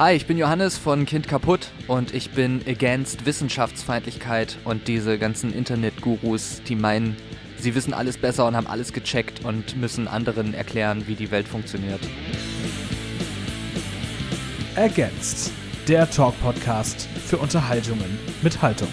Hi, ich bin Johannes von Kind kaputt und ich bin against Wissenschaftsfeindlichkeit und diese ganzen Internetgurus, die meinen, sie wissen alles besser und haben alles gecheckt und müssen anderen erklären, wie die Welt funktioniert. Against, der Talk-Podcast für Unterhaltungen mit Haltung.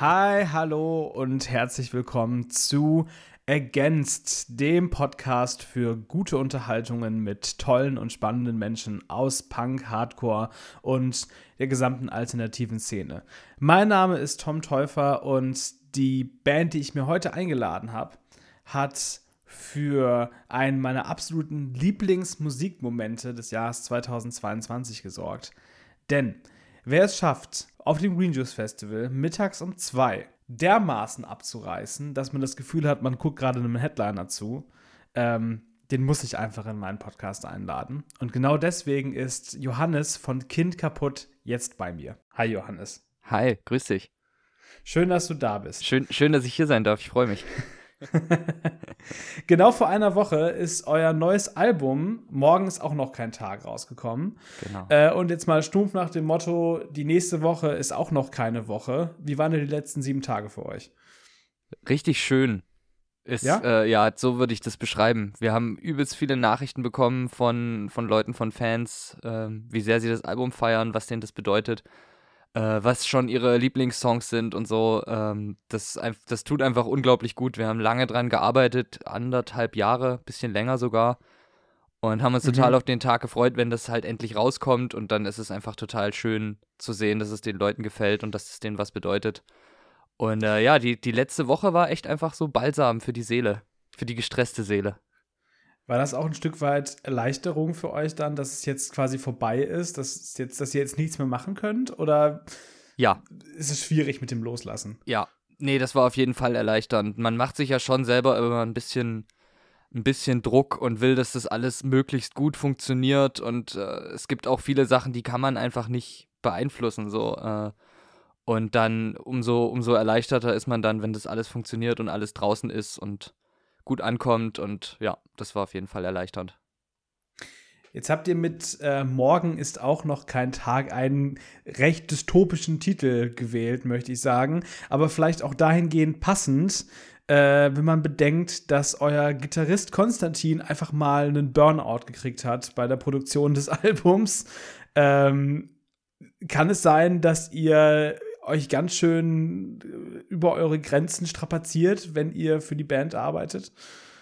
Hi, hallo und herzlich willkommen zu Against, dem Podcast für gute Unterhaltungen mit tollen und spannenden Menschen aus Punk, Hardcore und der gesamten alternativen Szene. Mein Name ist Tom Täufer und die Band, die ich mir heute eingeladen habe, hat für einen meiner absoluten Lieblingsmusikmomente des Jahres 2022 gesorgt. Denn wer es schafft, auf dem Green Juice Festival mittags um zwei dermaßen abzureißen, dass man das Gefühl hat, man guckt gerade einem Headliner zu. Ähm, den muss ich einfach in meinen Podcast einladen. Und genau deswegen ist Johannes von Kind kaputt jetzt bei mir. Hi Johannes. Hi, grüß dich. Schön, dass du da bist. Schön, schön dass ich hier sein darf. Ich freue mich. genau vor einer Woche ist euer neues Album, morgen ist auch noch kein Tag rausgekommen. Genau. Äh, und jetzt mal stumpf nach dem Motto, die nächste Woche ist auch noch keine Woche. Wie waren denn die letzten sieben Tage für euch? Richtig schön. Ist, ja? Äh, ja, so würde ich das beschreiben. Wir haben übelst viele Nachrichten bekommen von, von Leuten, von Fans, äh, wie sehr sie das Album feiern, was denen das bedeutet was schon ihre Lieblingssongs sind und so. Ähm, das, das tut einfach unglaublich gut. Wir haben lange dran gearbeitet, anderthalb Jahre, bisschen länger sogar. Und haben uns mhm. total auf den Tag gefreut, wenn das halt endlich rauskommt. Und dann ist es einfach total schön zu sehen, dass es den Leuten gefällt und dass es denen was bedeutet. Und äh, ja, die, die letzte Woche war echt einfach so balsam für die Seele, für die gestresste Seele. War das auch ein Stück weit Erleichterung für euch dann, dass es jetzt quasi vorbei ist, dass, jetzt, dass ihr jetzt nichts mehr machen könnt? Oder ja. ist es schwierig mit dem Loslassen? Ja, nee, das war auf jeden Fall erleichternd. Man macht sich ja schon selber immer ein bisschen, ein bisschen Druck und will, dass das alles möglichst gut funktioniert. Und äh, es gibt auch viele Sachen, die kann man einfach nicht beeinflussen. So. Äh, und dann umso, umso erleichterter ist man dann, wenn das alles funktioniert und alles draußen ist und gut ankommt. Und ja, das war auf jeden Fall erleichternd. Jetzt habt ihr mit äh, Morgen ist auch noch kein Tag einen recht dystopischen Titel gewählt, möchte ich sagen. Aber vielleicht auch dahingehend passend, äh, wenn man bedenkt, dass euer Gitarrist Konstantin einfach mal einen Burnout gekriegt hat bei der Produktion des Albums. Ähm, kann es sein, dass ihr euch ganz schön äh, über eure Grenzen strapaziert, wenn ihr für die Band arbeitet?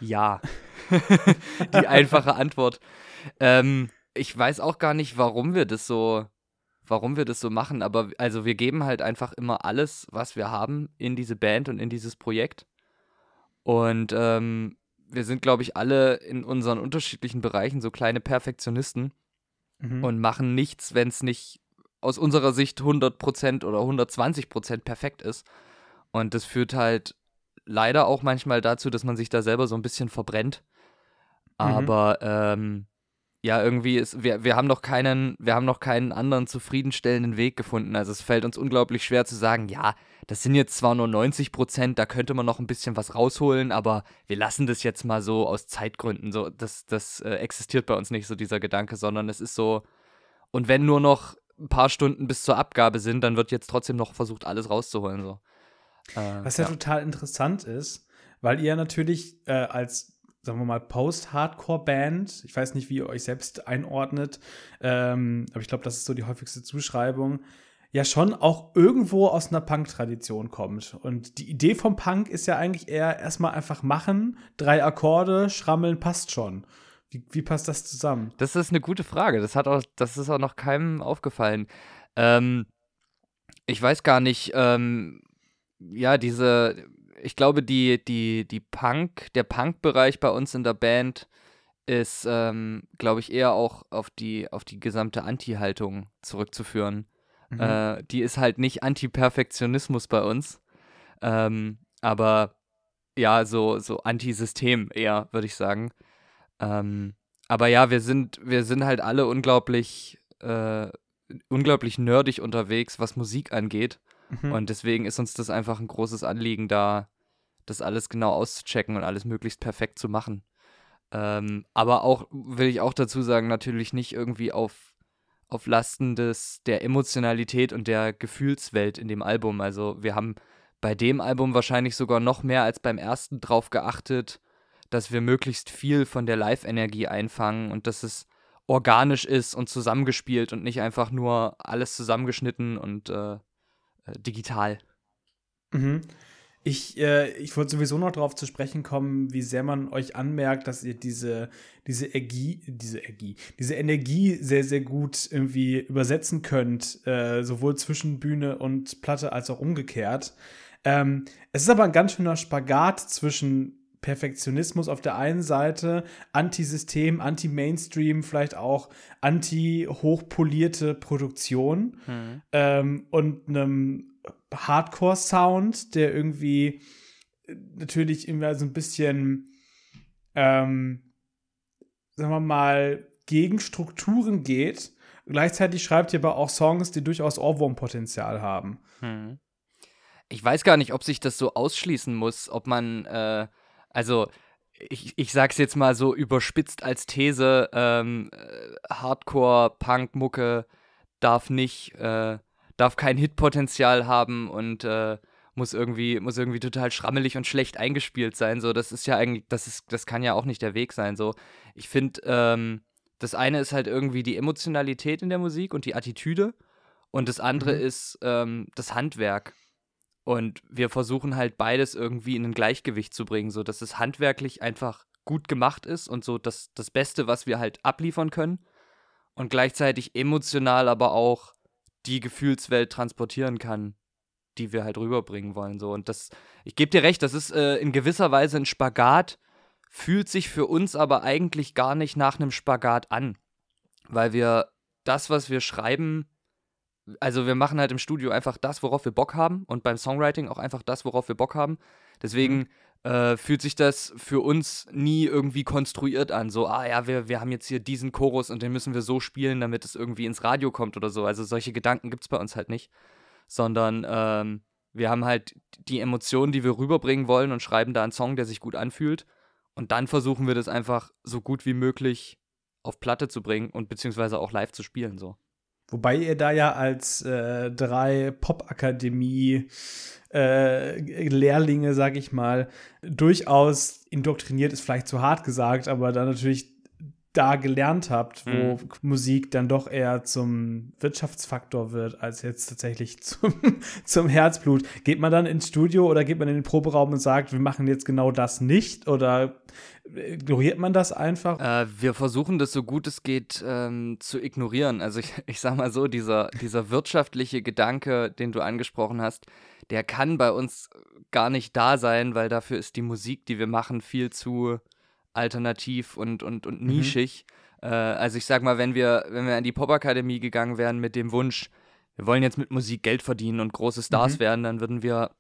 Ja. die einfache Antwort. Ähm, ich weiß auch gar nicht, warum wir das so, warum wir das so machen, aber also wir geben halt einfach immer alles, was wir haben, in diese Band und in dieses Projekt. Und ähm, wir sind, glaube ich, alle in unseren unterschiedlichen Bereichen so kleine Perfektionisten mhm. und machen nichts, wenn es nicht aus unserer Sicht 100% oder 120% perfekt ist. Und das führt halt leider auch manchmal dazu, dass man sich da selber so ein bisschen verbrennt. Mhm. Aber ähm, ja, irgendwie ist, wir, wir haben noch keinen, wir haben noch keinen anderen zufriedenstellenden Weg gefunden. Also es fällt uns unglaublich schwer zu sagen, ja, das sind jetzt zwar nur 90 Prozent, da könnte man noch ein bisschen was rausholen, aber wir lassen das jetzt mal so aus Zeitgründen. So, das, das äh, existiert bei uns nicht so, dieser Gedanke, sondern es ist so, und wenn nur noch ein paar Stunden bis zur Abgabe sind, dann wird jetzt trotzdem noch versucht, alles rauszuholen. So. Äh, Was ja, ja, total interessant ist, weil ihr natürlich äh, als, sagen wir mal, Post-Hardcore-Band, ich weiß nicht, wie ihr euch selbst einordnet, ähm, aber ich glaube, das ist so die häufigste Zuschreibung, ja schon auch irgendwo aus einer Punk-Tradition kommt. Und die Idee vom Punk ist ja eigentlich eher erstmal einfach machen, drei Akkorde, schrammeln, passt schon. Wie, wie, passt das zusammen? Das ist eine gute Frage. Das hat auch, das ist auch noch keinem aufgefallen. Ähm, ich weiß gar nicht, ähm, ja, diese, ich glaube, die, die, die Punk, der Punk-Bereich bei uns in der Band ist, ähm, glaube ich, eher auch auf die, auf die gesamte Anti-Haltung zurückzuführen. Mhm. Äh, die ist halt nicht Anti-Perfektionismus bei uns, ähm, aber ja, so, so Anti-System eher, würde ich sagen. Ähm, aber ja, wir sind, wir sind halt alle unglaublich, äh, unglaublich nerdig unterwegs, was Musik angeht. Mhm. Und deswegen ist uns das einfach ein großes Anliegen, da das alles genau auszuchecken und alles möglichst perfekt zu machen. Ähm, aber auch, will ich auch dazu sagen, natürlich nicht irgendwie auf, auf Lasten des, der Emotionalität und der Gefühlswelt in dem Album. Also wir haben bei dem Album wahrscheinlich sogar noch mehr als beim ersten drauf geachtet, dass wir möglichst viel von der Live-Energie einfangen und dass es organisch ist und zusammengespielt und nicht einfach nur alles zusammengeschnitten und äh, äh digital. Mhm. Ich, äh, ich wollte sowieso noch darauf zu sprechen kommen, wie sehr man euch anmerkt, dass ihr diese, diese Energie, diese Energie, diese Energie sehr, sehr gut irgendwie übersetzen könnt, äh, sowohl zwischen Bühne und Platte als auch umgekehrt. Ähm, es ist aber ein ganz schöner Spagat zwischen Perfektionismus auf der einen Seite, Anti-System, Anti-Mainstream, vielleicht auch anti-hochpolierte Produktion hm. ähm, und einem Hardcore-Sound, der irgendwie äh, natürlich immer so ein bisschen, ähm, sagen wir mal, gegen Strukturen geht. Gleichzeitig schreibt ihr aber auch Songs, die durchaus Ohrwurmpotenzial haben. Hm. Ich weiß gar nicht, ob sich das so ausschließen muss, ob man, äh, also ich, ich sag's jetzt mal so überspitzt als These, ähm, äh, Hardcore-Punk-Mucke darf nicht äh, darf kein Hitpotenzial haben und äh, muss irgendwie, muss irgendwie total schrammelig und schlecht eingespielt sein. So, das ist ja eigentlich, das ist, das kann ja auch nicht der Weg sein. So, ich finde, ähm, das eine ist halt irgendwie die Emotionalität in der Musik und die Attitüde. Und das andere mhm. ist ähm, das Handwerk. Und wir versuchen halt beides irgendwie in ein Gleichgewicht zu bringen, so dass es handwerklich einfach gut gemacht ist und so das, das Beste, was wir halt abliefern können. Und gleichzeitig emotional aber auch die Gefühlswelt transportieren kann, die wir halt rüberbringen wollen. So. Und das, ich gebe dir recht, das ist äh, in gewisser Weise ein Spagat, fühlt sich für uns aber eigentlich gar nicht nach einem Spagat an. Weil wir das, was wir schreiben, also wir machen halt im Studio einfach das, worauf wir Bock haben und beim Songwriting auch einfach das, worauf wir Bock haben. Deswegen mhm äh, fühlt sich das für uns nie irgendwie konstruiert an. So, ah ja, wir, wir haben jetzt hier diesen Chorus und den müssen wir so spielen, damit es irgendwie ins Radio kommt oder so. Also solche Gedanken gibt es bei uns halt nicht. Sondern ähm, wir haben halt die Emotionen, die wir rüberbringen wollen und schreiben da einen Song, der sich gut anfühlt. Und dann versuchen wir das einfach so gut wie möglich auf Platte zu bringen und beziehungsweise auch live zu spielen. So. Wobei ihr da ja als äh, drei Popakademie äh, Lehrlinge, sag ich mal, durchaus indoktriniert ist vielleicht zu hart gesagt, aber dann natürlich da gelernt habt, wo mhm. Musik dann doch eher zum Wirtschaftsfaktor wird, als jetzt tatsächlich zum, zum Herzblut. Geht man dann ins Studio oder geht man in den Proberaum und sagt, wir machen jetzt genau das nicht? Oder ignoriert man das einfach? Äh, wir versuchen das so gut es geht ähm, zu ignorieren. Also ich, ich sag mal so, dieser, dieser wirtschaftliche Gedanke, den du angesprochen hast, der kann bei uns gar nicht da sein, weil dafür ist die Musik, die wir machen, viel zu alternativ und, und, und mhm. nischig. Mhm. Äh, also ich sag mal, wenn wir, wenn wir an die Popakademie gegangen wären mit dem Wunsch, wir wollen jetzt mit Musik Geld verdienen und große Stars mhm. werden, dann würden wir,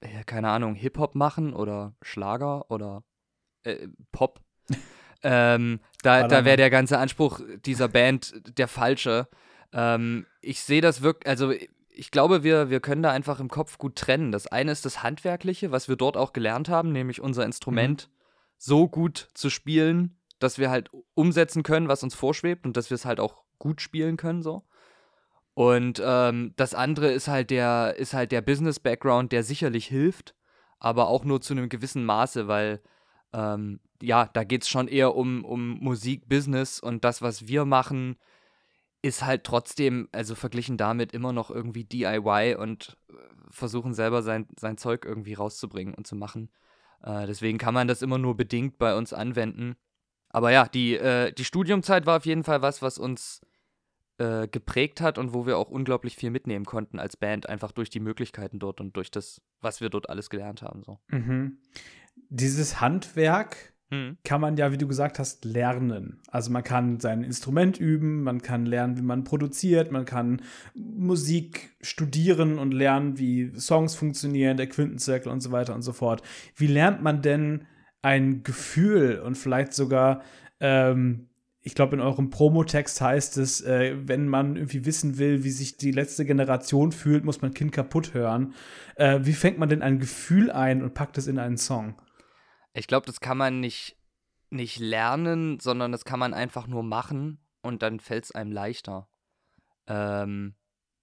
äh, keine Ahnung, Hip-Hop machen oder Schlager oder äh, Pop. ähm, da da wäre der ganze Anspruch dieser Band der falsche. Ähm, ich sehe das wirklich, also ich glaube, wir, wir können da einfach im Kopf gut trennen. Das eine ist das Handwerkliche, was wir dort auch gelernt haben, nämlich unser Instrument mhm so gut zu spielen, dass wir halt umsetzen können, was uns vorschwebt und dass wir es halt auch gut spielen können so. Und ähm, das andere ist halt der, ist halt der Business-Background, der sicherlich hilft, aber auch nur zu einem gewissen Maße, weil ähm, ja, da geht es schon eher um, um Musik-Business und das, was wir machen, ist halt trotzdem, also verglichen damit immer noch irgendwie DIY und äh, versuchen selber sein, sein Zeug irgendwie rauszubringen und zu machen. Äh, deswegen kann man das immer nur bedingt bei uns anwenden. Aber ja, die, äh, die Studiumzeit war auf jeden Fall was, was uns äh, geprägt hat und wo wir auch unglaublich viel mitnehmen konnten als Band, einfach durch die Möglichkeiten dort und durch das, was wir dort alles gelernt haben. So. Mhm. Dieses Handwerk, hm. kann man ja, wie du gesagt hast, lernen. Also man kann sein Instrument üben, man kann lernen, wie man produziert, man kann Musik studieren und lernen, wie Songs funktionieren, der Quintenzirkel und so weiter und so fort. Wie lernt man denn ein Gefühl und vielleicht sogar ähm, ich glaube, in eurem Promotext heißt es, äh, wenn man irgendwie wissen will, wie sich die letzte Generation fühlt, muss man Kind kaputt hören. Äh, wie fängt man denn ein Gefühl ein und packt es in einen Song? Ich glaube, das kann man nicht nicht lernen, sondern das kann man einfach nur machen und dann fällt es einem leichter. Ähm,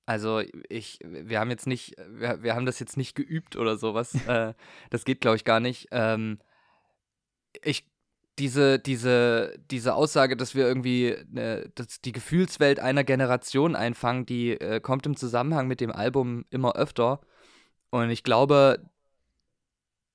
also ich, wir haben jetzt nicht, wir, wir haben das jetzt nicht geübt oder sowas. äh, das geht, glaube ich, gar nicht. Ähm, ich, diese, diese, diese Aussage, dass wir irgendwie ne, dass die Gefühlswelt einer Generation einfangen, die äh, kommt im Zusammenhang mit dem Album immer öfter. Und ich glaube,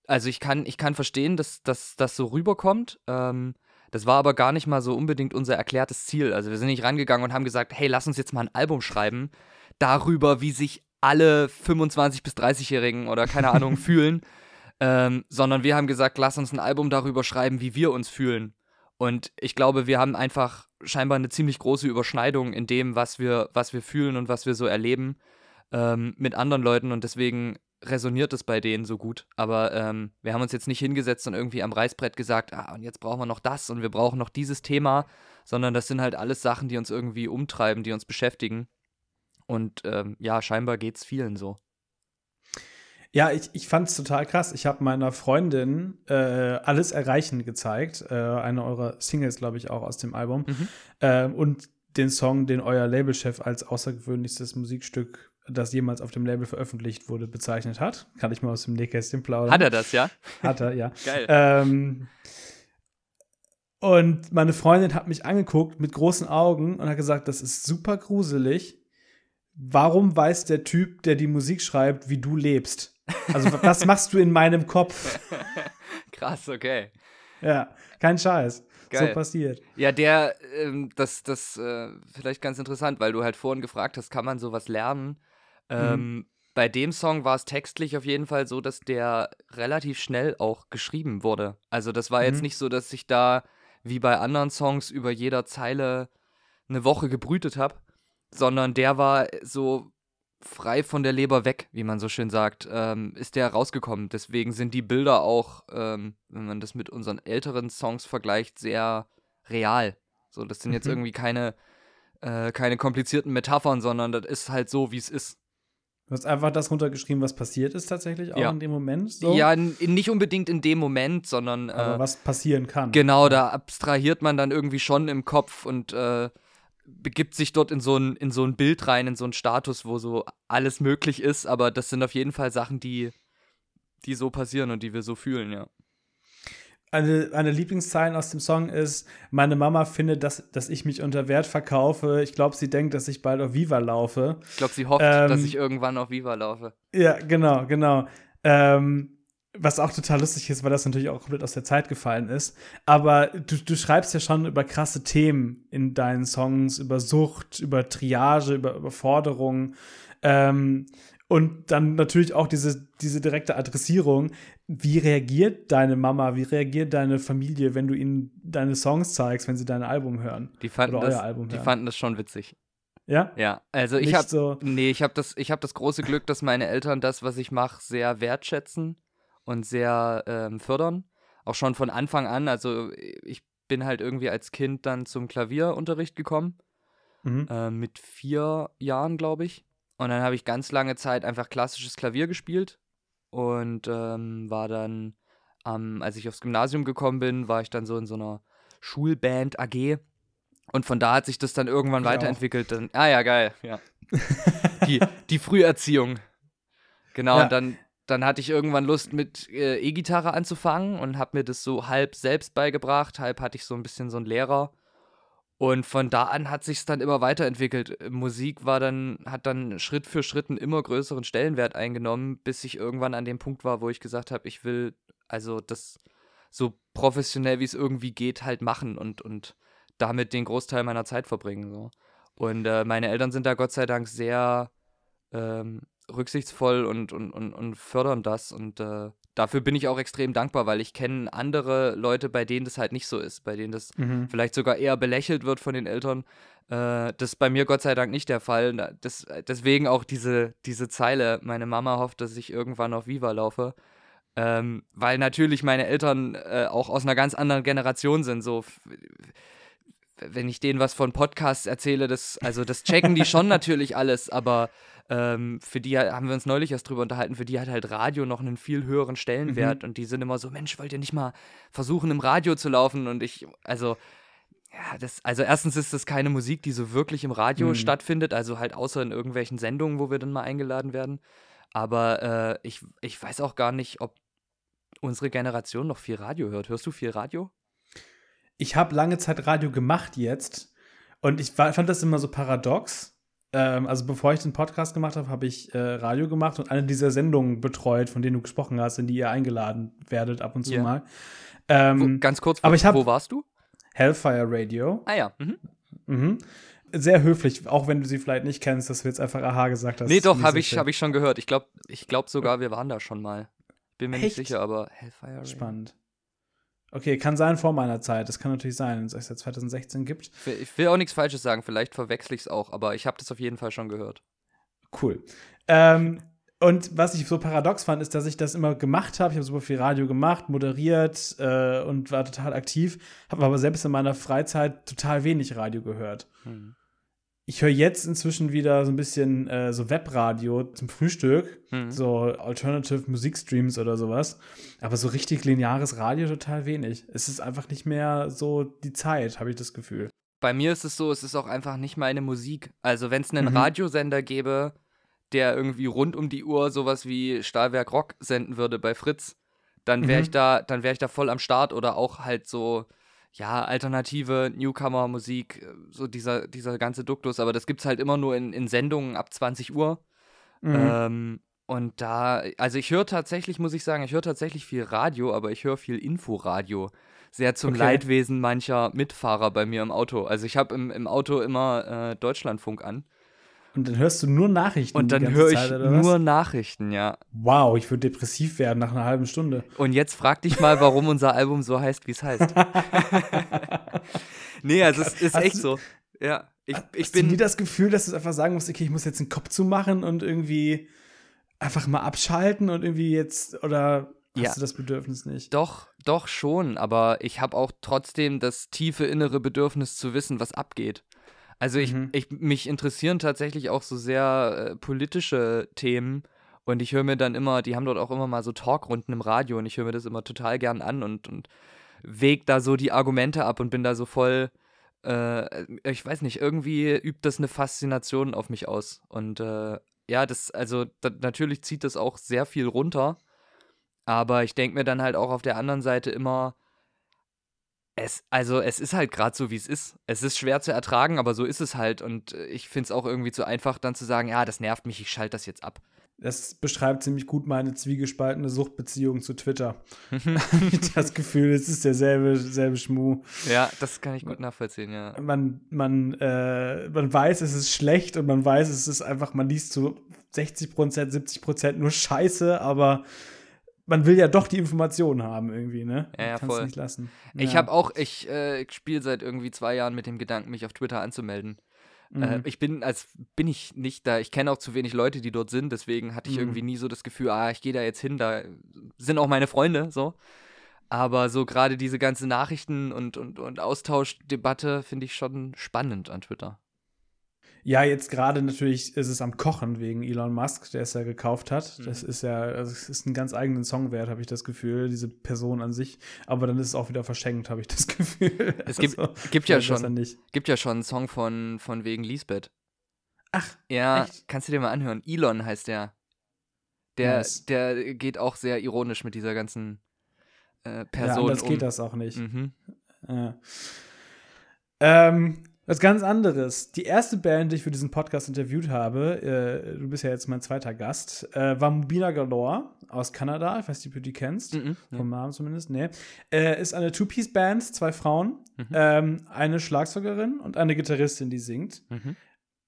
also ich kann, ich kann verstehen, dass das so rüberkommt. Ähm, das war aber gar nicht mal so unbedingt unser erklärtes Ziel. Also wir sind nicht rangegangen und haben gesagt, hey, lass uns jetzt mal ein Album schreiben darüber, wie sich alle 25 bis 30-Jährigen oder keine Ahnung fühlen, ähm, sondern wir haben gesagt, lass uns ein Album darüber schreiben, wie wir uns fühlen. Und ich glaube, wir haben einfach scheinbar eine ziemlich große Überschneidung in dem, was wir, was wir fühlen und was wir so erleben ähm, mit anderen Leuten und deswegen resoniert es bei denen so gut. Aber ähm, wir haben uns jetzt nicht hingesetzt und irgendwie am Reißbrett gesagt, ah, und jetzt brauchen wir noch das und wir brauchen noch dieses Thema, sondern das sind halt alles Sachen, die uns irgendwie umtreiben, die uns beschäftigen. Und ähm, ja, scheinbar geht es vielen so. Ja, ich, ich fand es total krass. Ich habe meiner Freundin äh, Alles Erreichen gezeigt. Äh, eine eurer Singles, glaube ich, auch aus dem Album. Mhm. Äh, und den Song, den euer Labelchef als außergewöhnlichstes Musikstück, das jemals auf dem Label veröffentlicht wurde, bezeichnet hat. Kann ich mal aus dem Nähkästchen plaudern. Hat er das, ja? Hat er, ja. Geil. Ähm, und meine Freundin hat mich angeguckt mit großen Augen und hat gesagt, das ist super gruselig warum weiß der Typ, der die Musik schreibt, wie du lebst? Also, was machst du in meinem Kopf? Krass, okay. Ja, kein Scheiß. Geil. So passiert. Ja, der, ähm, das, das, äh, vielleicht ganz interessant, weil du halt vorhin gefragt hast, kann man sowas lernen? Ähm, mhm. Bei dem Song war es textlich auf jeden Fall so, dass der relativ schnell auch geschrieben wurde. Also, das war mhm. jetzt nicht so, dass ich da wie bei anderen Songs über jeder Zeile eine Woche gebrütet habe, sondern der war so frei von der Leber weg, wie man so schön sagt, ähm, ist der rausgekommen. Deswegen sind die Bilder auch, ähm, wenn man das mit unseren älteren Songs vergleicht, sehr real. So, das sind mhm. jetzt irgendwie keine, äh, keine komplizierten Metaphern, sondern das ist halt so, wie es ist. Du hast einfach das runtergeschrieben, was passiert ist tatsächlich auch ja. in dem Moment. So. Ja, nicht unbedingt in dem Moment, sondern. Aber äh, was passieren kann. Genau, da abstrahiert man dann irgendwie schon im Kopf und äh, begibt sich dort in so, ein, in so ein Bild rein, in so einen Status, wo so alles möglich ist, aber das sind auf jeden Fall Sachen, die, die so passieren und die wir so fühlen, ja. Eine, eine Lieblingszeilen aus dem Song ist, meine Mama findet, dass, dass ich mich unter Wert verkaufe. Ich glaube, sie denkt, dass ich bald auf Viva laufe. Ich glaube, sie hofft, ähm, dass ich irgendwann auf Viva laufe. Ja, genau, genau. Ähm, was auch total lustig ist, weil das natürlich auch komplett aus der Zeit gefallen ist. Aber du, du schreibst ja schon über krasse Themen in deinen Songs, über Sucht, über Triage, über Überforderung. Ähm, und dann natürlich auch diese, diese direkte Adressierung. Wie reagiert deine Mama, wie reagiert deine Familie, wenn du ihnen deine Songs zeigst, wenn sie dein Album hören? Die fanden, das, die fanden das schon witzig. Ja? Ja, also ich habe so nee, ich habe das ich habe das große Glück, dass meine Eltern das, was ich mache, sehr wertschätzen und sehr ähm, fördern. Auch schon von Anfang an. Also ich bin halt irgendwie als Kind dann zum Klavierunterricht gekommen. Mhm. Äh, mit vier Jahren, glaube ich. Und dann habe ich ganz lange Zeit einfach klassisches Klavier gespielt. Und ähm, war dann, ähm, als ich aufs Gymnasium gekommen bin, war ich dann so in so einer Schulband AG. Und von da hat sich das dann irgendwann ich weiterentwickelt. Dann, ah ja, geil, ja. die, die Früherziehung. Genau, ja. und dann, dann hatte ich irgendwann Lust mit äh, E-Gitarre anzufangen und habe mir das so halb selbst beigebracht, halb hatte ich so ein bisschen so einen Lehrer. Und von da an hat sich es dann immer weiterentwickelt. Musik war dann, hat dann Schritt für Schritt einen immer größeren Stellenwert eingenommen, bis ich irgendwann an dem Punkt war, wo ich gesagt habe, ich will also das so professionell wie es irgendwie geht halt machen und, und damit den Großteil meiner Zeit verbringen. So. Und äh, meine Eltern sind da Gott sei Dank sehr ähm, rücksichtsvoll und, und, und, und fördern das. Und äh, dafür bin ich auch extrem dankbar, weil ich kenne andere Leute, bei denen das halt nicht so ist, bei denen das mhm. vielleicht sogar eher belächelt wird von den Eltern. Äh, das ist bei mir Gott sei Dank nicht der Fall. Das, deswegen auch diese, diese Zeile, meine Mama hofft, dass ich irgendwann auf Viva laufe. Ähm, weil natürlich meine Eltern äh, auch aus einer ganz anderen Generation sind. So wenn ich denen was von Podcasts erzähle, das, also das checken die schon natürlich alles, aber ähm, für die haben wir uns neulich erst drüber unterhalten, für die hat halt Radio noch einen viel höheren Stellenwert mhm. und die sind immer so, Mensch, wollt ihr nicht mal versuchen, im Radio zu laufen? Und ich, also, ja, das, also erstens ist das keine Musik, die so wirklich im Radio mhm. stattfindet, also halt außer in irgendwelchen Sendungen, wo wir dann mal eingeladen werden. Aber äh, ich, ich weiß auch gar nicht, ob unsere Generation noch viel Radio hört. Hörst du viel Radio? Ich habe lange Zeit Radio gemacht jetzt und ich war, fand das immer so paradox. Ähm, also bevor ich den Podcast gemacht habe, habe ich äh, Radio gemacht und eine dieser Sendungen betreut, von denen du gesprochen hast, in die ihr eingeladen werdet ab und zu yeah. mal. Ähm, wo, ganz kurz, aber ich hab, wo warst du? Hellfire Radio. Ah ja. Mhm. Mhm. Sehr höflich, auch wenn du sie vielleicht nicht kennst, dass du jetzt einfach Aha gesagt hast. Nee, doch, habe ich, hab ich schon gehört. Ich glaube ich glaub sogar, wir waren da schon mal. Bin mir Echt? nicht sicher, aber Hellfire Radio. Spannend. Okay, kann sein vor meiner Zeit. Das kann natürlich sein, dass es ja 2016 gibt. Ich will auch nichts Falsches sagen, vielleicht verwechsel ich es auch, aber ich habe das auf jeden Fall schon gehört. Cool. Ähm, und was ich so paradox fand, ist, dass ich das immer gemacht habe. Ich habe super viel Radio gemacht, moderiert äh, und war total aktiv, habe aber selbst in meiner Freizeit total wenig Radio gehört. Hm ich höre jetzt inzwischen wieder so ein bisschen äh, so Webradio zum Frühstück, mhm. so Alternative Musikstreams oder sowas. Aber so richtig lineares Radio total wenig. Es ist einfach nicht mehr so die Zeit, habe ich das Gefühl. Bei mir ist es so, es ist auch einfach nicht meine Musik. Also wenn es einen mhm. Radiosender gäbe, der irgendwie rund um die Uhr sowas wie Stahlwerk Rock senden würde bei Fritz, dann wäre mhm. ich da, dann wäre ich da voll am Start oder auch halt so ja, alternative Newcomer-Musik, äh, so dieser, dieser ganze Duktus, aber das gibt es halt immer nur in, in Sendungen ab 20 Uhr. Mhm. Ähm, und da, also ich höre tatsächlich, muss ich sagen, ich höre tatsächlich viel Radio, aber ich höre viel Inforadio. Sehr zum okay. Leidwesen mancher Mitfahrer bei mir im Auto. Also ich habe im, im Auto immer äh, Deutschlandfunk an. Und dann hörst du nur Nachrichten. Und dann höre ich Zeit, nur Nachrichten, ja. Wow, ich würde depressiv werden nach einer halben Stunde. Und jetzt frag dich mal, warum unser Album so heißt, wie es heißt. nee, also es ist echt so. Ja. Ich, ich Hast bin du nie das Gefühl, dass du einfach sagen musst, okay, ich muss jetzt den Kopf zumachen und irgendwie einfach mal abschalten und irgendwie jetzt oder hast ja. du das Bedürfnis nicht? Doch, doch schon, aber ich habe auch trotzdem das tiefe innere Bedürfnis zu wissen, was abgeht. Also ich, mhm. ich mich interessieren tatsächlich auch so sehr äh, politische Themen und ich höre mir dann immer, die haben dort auch immer mal so Talkrunden im Radio und ich höre mir das immer total gern an und, und weg da so die Argumente ab und bin da so voll, äh, ich weiß nicht, irgendwie übt das eine Faszination auf mich aus. Und äh, ja, das, also da, natürlich zieht das auch sehr viel runter, aber ich denke mir dann halt auch auf der anderen Seite immer, es, also es ist halt gerade so, wie es ist. Es ist schwer zu ertragen, aber so ist es halt. Und äh, ich finde es auch irgendwie zu einfach, dann zu sagen, ja, das nervt mich, ich schalte das jetzt ab. Das beschreibt ziemlich gut meine zwiegespaltene Suchtbeziehung zu Twitter. ich das Gefühl, es ist derselbe selbe Schmuh. Ja, das kann ich gut nachvollziehen, ja. Man, man, äh, man weiß, es ist schlecht und man weiß, es ist einfach, man liest so 60 Prozent, 70 Prozent nur Scheiße, aber man will ja doch die Informationen haben irgendwie, ne? Ja, ja voll. nicht lassen. Ich ja. habe auch, ich äh, spiele seit irgendwie zwei Jahren mit dem Gedanken, mich auf Twitter anzumelden. Äh, mhm. Äh, ich bin, als bin ich nicht da, ich kenne auch zu wenig Leute, die dort sind, deswegen hatte ich mhm. irgendwie nie so das Gefühl, ah, ich gehe da jetzt hin, da sind auch meine Freunde, so. Aber so gerade diese ganze Nachrichten- und, und, und Austauschdebatte finde ich schon spannend an Twitter. Ja, jetzt gerade natürlich ist es am Kochen wegen Elon Musk, der es ja gekauft hat. Mhm. Das ist ja, also es ist ein ganz eigenen Song wert, habe ich das Gefühl, diese Person an sich. Aber dann ist es auch wieder verschenkt, habe ich das Gefühl. Es gibt, also, gibt ja schon, gibt ja schon einen Song von, von wegen Lisbeth. Ach, ja, echt? kannst du dir mal anhören. Elon heißt der. Der, nice. der geht auch sehr ironisch mit dieser ganzen äh, Person. Ja, das um. geht das auch nicht. Mhm. Ja. Ähm, was ganz anderes. Die erste Band, die ich für diesen Podcast interviewt habe, äh, du bist ja jetzt mein zweiter Gast, äh, war Mobina Galore aus Kanada. Ich weiß nicht, ob du die kennst. Mm -mm, Vom Namen zumindest. Nee. Äh, ist eine Two-Piece-Band, zwei Frauen. Mhm. Ähm, eine Schlagzeugerin und eine Gitarristin, die singt. Mhm.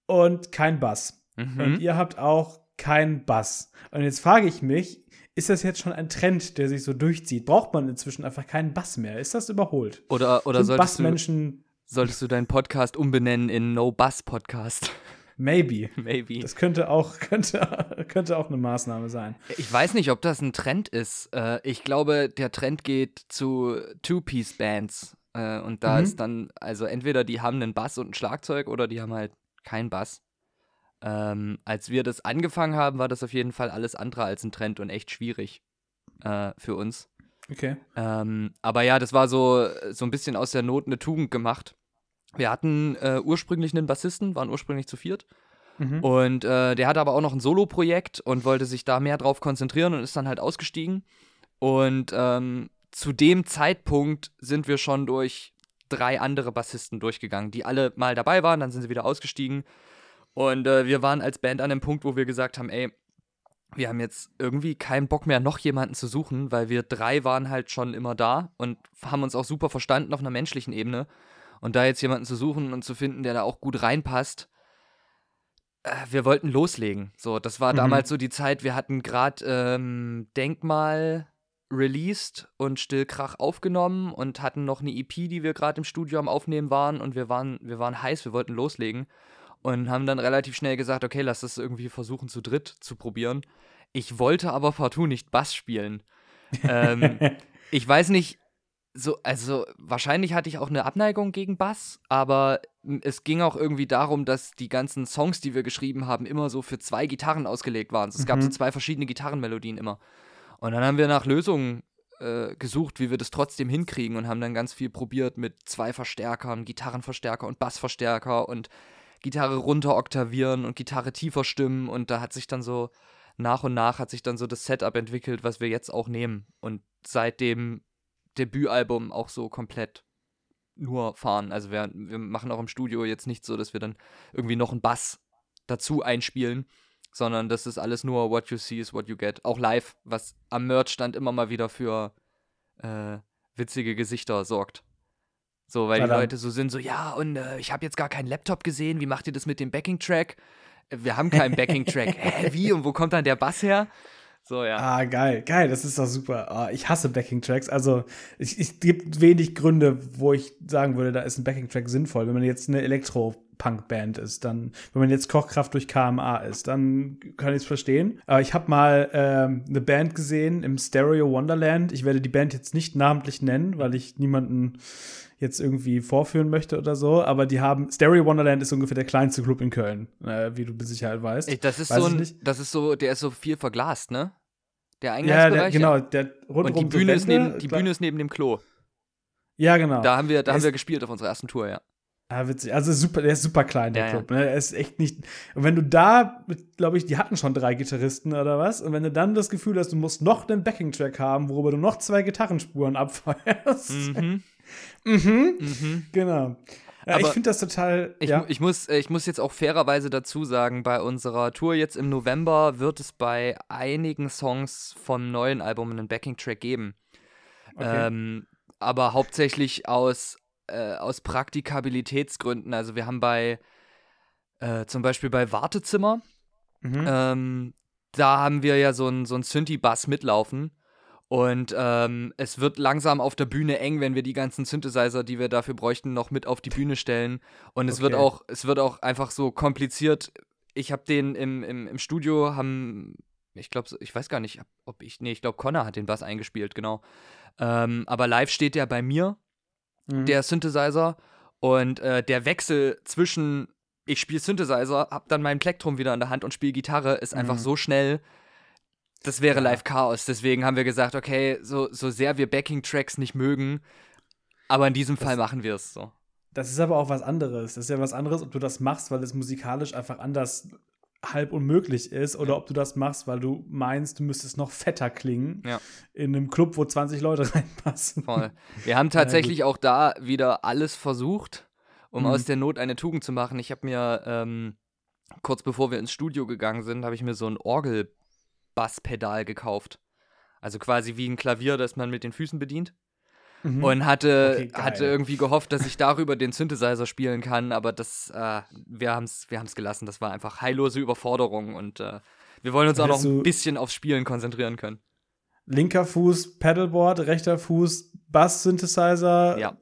Und kein Bass. Mhm. Und ihr habt auch keinen Bass. Und jetzt frage ich mich, ist das jetzt schon ein Trend, der sich so durchzieht? Braucht man inzwischen einfach keinen Bass mehr? Ist das überholt? Oder, oder Sind Bassmenschen solltest du deinen Podcast umbenennen in No Bus Podcast. Maybe. Maybe. Das könnte auch, könnte, könnte auch eine Maßnahme sein. Ich weiß nicht, ob das ein Trend ist. Äh, ich glaube, der Trend geht zu Two-Piece-Bands. Äh, und da Mhm. ist dann, also entweder die haben einen Bass und ein Schlagzeug oder die haben halt keinen Bass. Ähm, als wir das angefangen haben, war das auf jeden Fall alles andere als ein Trend und echt schwierig äh, für uns. Okay. Ähm, aber ja, das war so, so ein bisschen aus der Not eine Tugend gemacht. Wir hatten äh, ursprünglich einen Bassisten, waren ursprünglich zu viert. Mhm. Und äh, der hatte aber auch noch ein Solo-Projekt und wollte sich da mehr drauf konzentrieren und ist dann halt ausgestiegen. Und ähm, zu dem Zeitpunkt sind wir schon durch drei andere Bassisten durchgegangen, die alle mal dabei waren, dann sind sie wieder ausgestiegen. Und äh, wir waren als Band an dem Punkt, wo wir gesagt haben, ey, wir haben jetzt irgendwie keinen Bock mehr, noch jemanden zu suchen, weil wir drei waren halt schon immer da und haben uns auch super verstanden auf einer menschlichen Ebene. Und da jetzt jemanden zu suchen und zu finden, der da auch gut reinpasst, äh, wir wollten loslegen. So, das war Mhm. damals so die Zeit, wir hatten gerade ähm, Denkmal released und Stillkrach aufgenommen und hatten noch eine EP, die wir gerade im Studio am Aufnehmen waren und wir waren, wir waren heiß, wir wollten loslegen und haben dann relativ schnell gesagt, okay, lass das irgendwie versuchen zu dritt zu probieren. Ich wollte aber partout nicht Bass spielen. ähm, ich weiß nicht, so, also wahrscheinlich hatte ich auch eine Abneigung gegen Bass, aber es ging auch irgendwie darum, dass die ganzen Songs, die wir geschrieben haben, immer so für zwei Gitarren ausgelegt waren. Es gab Mhm. so zwei verschiedene Gitarrenmelodien immer. Und dann haben wir nach Lösungen äh, gesucht, wie wir das trotzdem hinkriegen und haben dann ganz viel probiert mit zwei Verstärkern, Gitarrenverstärker und Bassverstärker und Gitarre runteroktavieren und Gitarre tiefer stimmen und da hat sich dann so nach und nach hat sich dann so das Setup entwickelt, was wir jetzt auch nehmen und seit dem Debütalbum auch so komplett nur fahren. Also wir, wir machen auch im Studio jetzt nicht so, dass wir dann irgendwie noch einen Bass dazu einspielen, sondern das ist alles nur what you see is what you get. Auch live, was am Merch-Stand immer mal wieder für äh, witzige Gesichter sorgt. So, weil die dann- Leute so sind, so, ja, und äh, ich habe jetzt gar keinen Laptop gesehen, wie macht ihr das mit dem Backing-Track? Äh, Wir haben keinen Backing-Track. Hä, wie? Und wo kommt dann der Bass her? So, ja. Ah, geil, geil, das ist doch super. Ah, ich hasse Backing-Tracks. Also, es, gibt wenig Gründe, wo ich sagen würde, da ist ein Backing-Track sinnvoll. Wenn man jetzt eine Elektro-Punk-Band ist, dann, wenn man jetzt Kochkraft durch KMA ist, dann kann ich es verstehen. Aber ich habe mal ähm, eine Band gesehen im Stereo Wonderland. Ich werde die Band jetzt nicht namentlich nennen, weil ich niemanden jetzt irgendwie vorführen möchte oder so, aber die haben Stereo Wonderland ist ungefähr der kleinste Club in Köln, äh, wie du mit Sicherheit weißt. Ey, das ist Weiß so ein, das ist so, der ist so viel verglast, ne? Der ja, Eingangsbereich. der, genau, der rundrum Und die so Bühne, ist Wände, neben, die Bühne ist neben dem Klo. Ja, genau. Da haben wir, da Der haben ist- wir gespielt auf unserer ersten Tour, ja. Ah, witzig. Also super, der ist super klein, der Ja, Club. Ne? Er ist echt nicht. Und wenn du da, glaube ich, die hatten schon drei Gitarristen oder was. Und wenn du dann das Gefühl hast, du musst noch einen Backing-Track haben, worüber du noch zwei Gitarrenspuren abfeuerst. Mhm. mhm. Mhm. Genau. Ja, ich Aber finde das total. Ich, ja. ich, muss, ich muss jetzt auch fairerweise dazu sagen, bei unserer Tour jetzt im November wird es bei einigen Songs vom neuen Album einen Backing-Track geben. Okay. Ähm, aber hauptsächlich aus, äh, aus Praktikabilitätsgründen. Also wir haben bei äh, zum Beispiel bei Wartezimmer, mhm. ähm, da haben wir ja so ein, so Synthi-Bass mitlaufen. Und ähm, es wird langsam auf der Bühne eng, wenn wir die ganzen Synthesizer, die wir dafür bräuchten, noch mit auf die Bühne stellen. Und es wird Okay. auch, es wird auch einfach so kompliziert. Ich habe den im, im, im Studio haben, ich glaube, ich weiß gar nicht, ob ich, nee, ich glaube, Connor hat den Bass eingespielt, genau. Ähm, aber live steht der bei mir Mhm. der Synthesizer und äh, der Wechsel zwischen ich spiele Synthesizer, hab dann mein Plektrum wieder in der Hand und spiele Gitarre ist einfach Mhm. so schnell. Das wäre Ja. live Chaos. Deswegen haben wir gesagt, okay, so, so sehr wir Backing-Tracks nicht mögen, aber in diesem Fall machen wir es so. Das ist aber auch was anderes. Das ist ja was anderes, ob du das machst, weil es musikalisch einfach anders halb unmöglich ist oder ob du das machst, weil du meinst, du müsstest noch fetter klingen Ja. in einem Club, wo 20 Leute reinpassen. Voll. Wir haben tatsächlich auch da wieder alles versucht, um Mhm. aus der Not eine Tugend zu machen. Ich habe mir ähm, kurz bevor wir ins Studio gegangen sind, habe ich mir so ein Orgelbasspedal gekauft. Also quasi wie ein Klavier, das man mit den Füßen bedient. Mhm. Und hatte, Okay, hatte irgendwie gehofft, dass ich darüber den Synthesizer spielen kann, aber das, äh, wir haben es wir haben's gelassen. Das war einfach heillose Überforderung und äh, wir wollen uns auch noch ein bisschen aufs Spielen konzentrieren können. Linker Fuß Pedalboard, rechter Fuß Bass Synthesizer, Ja,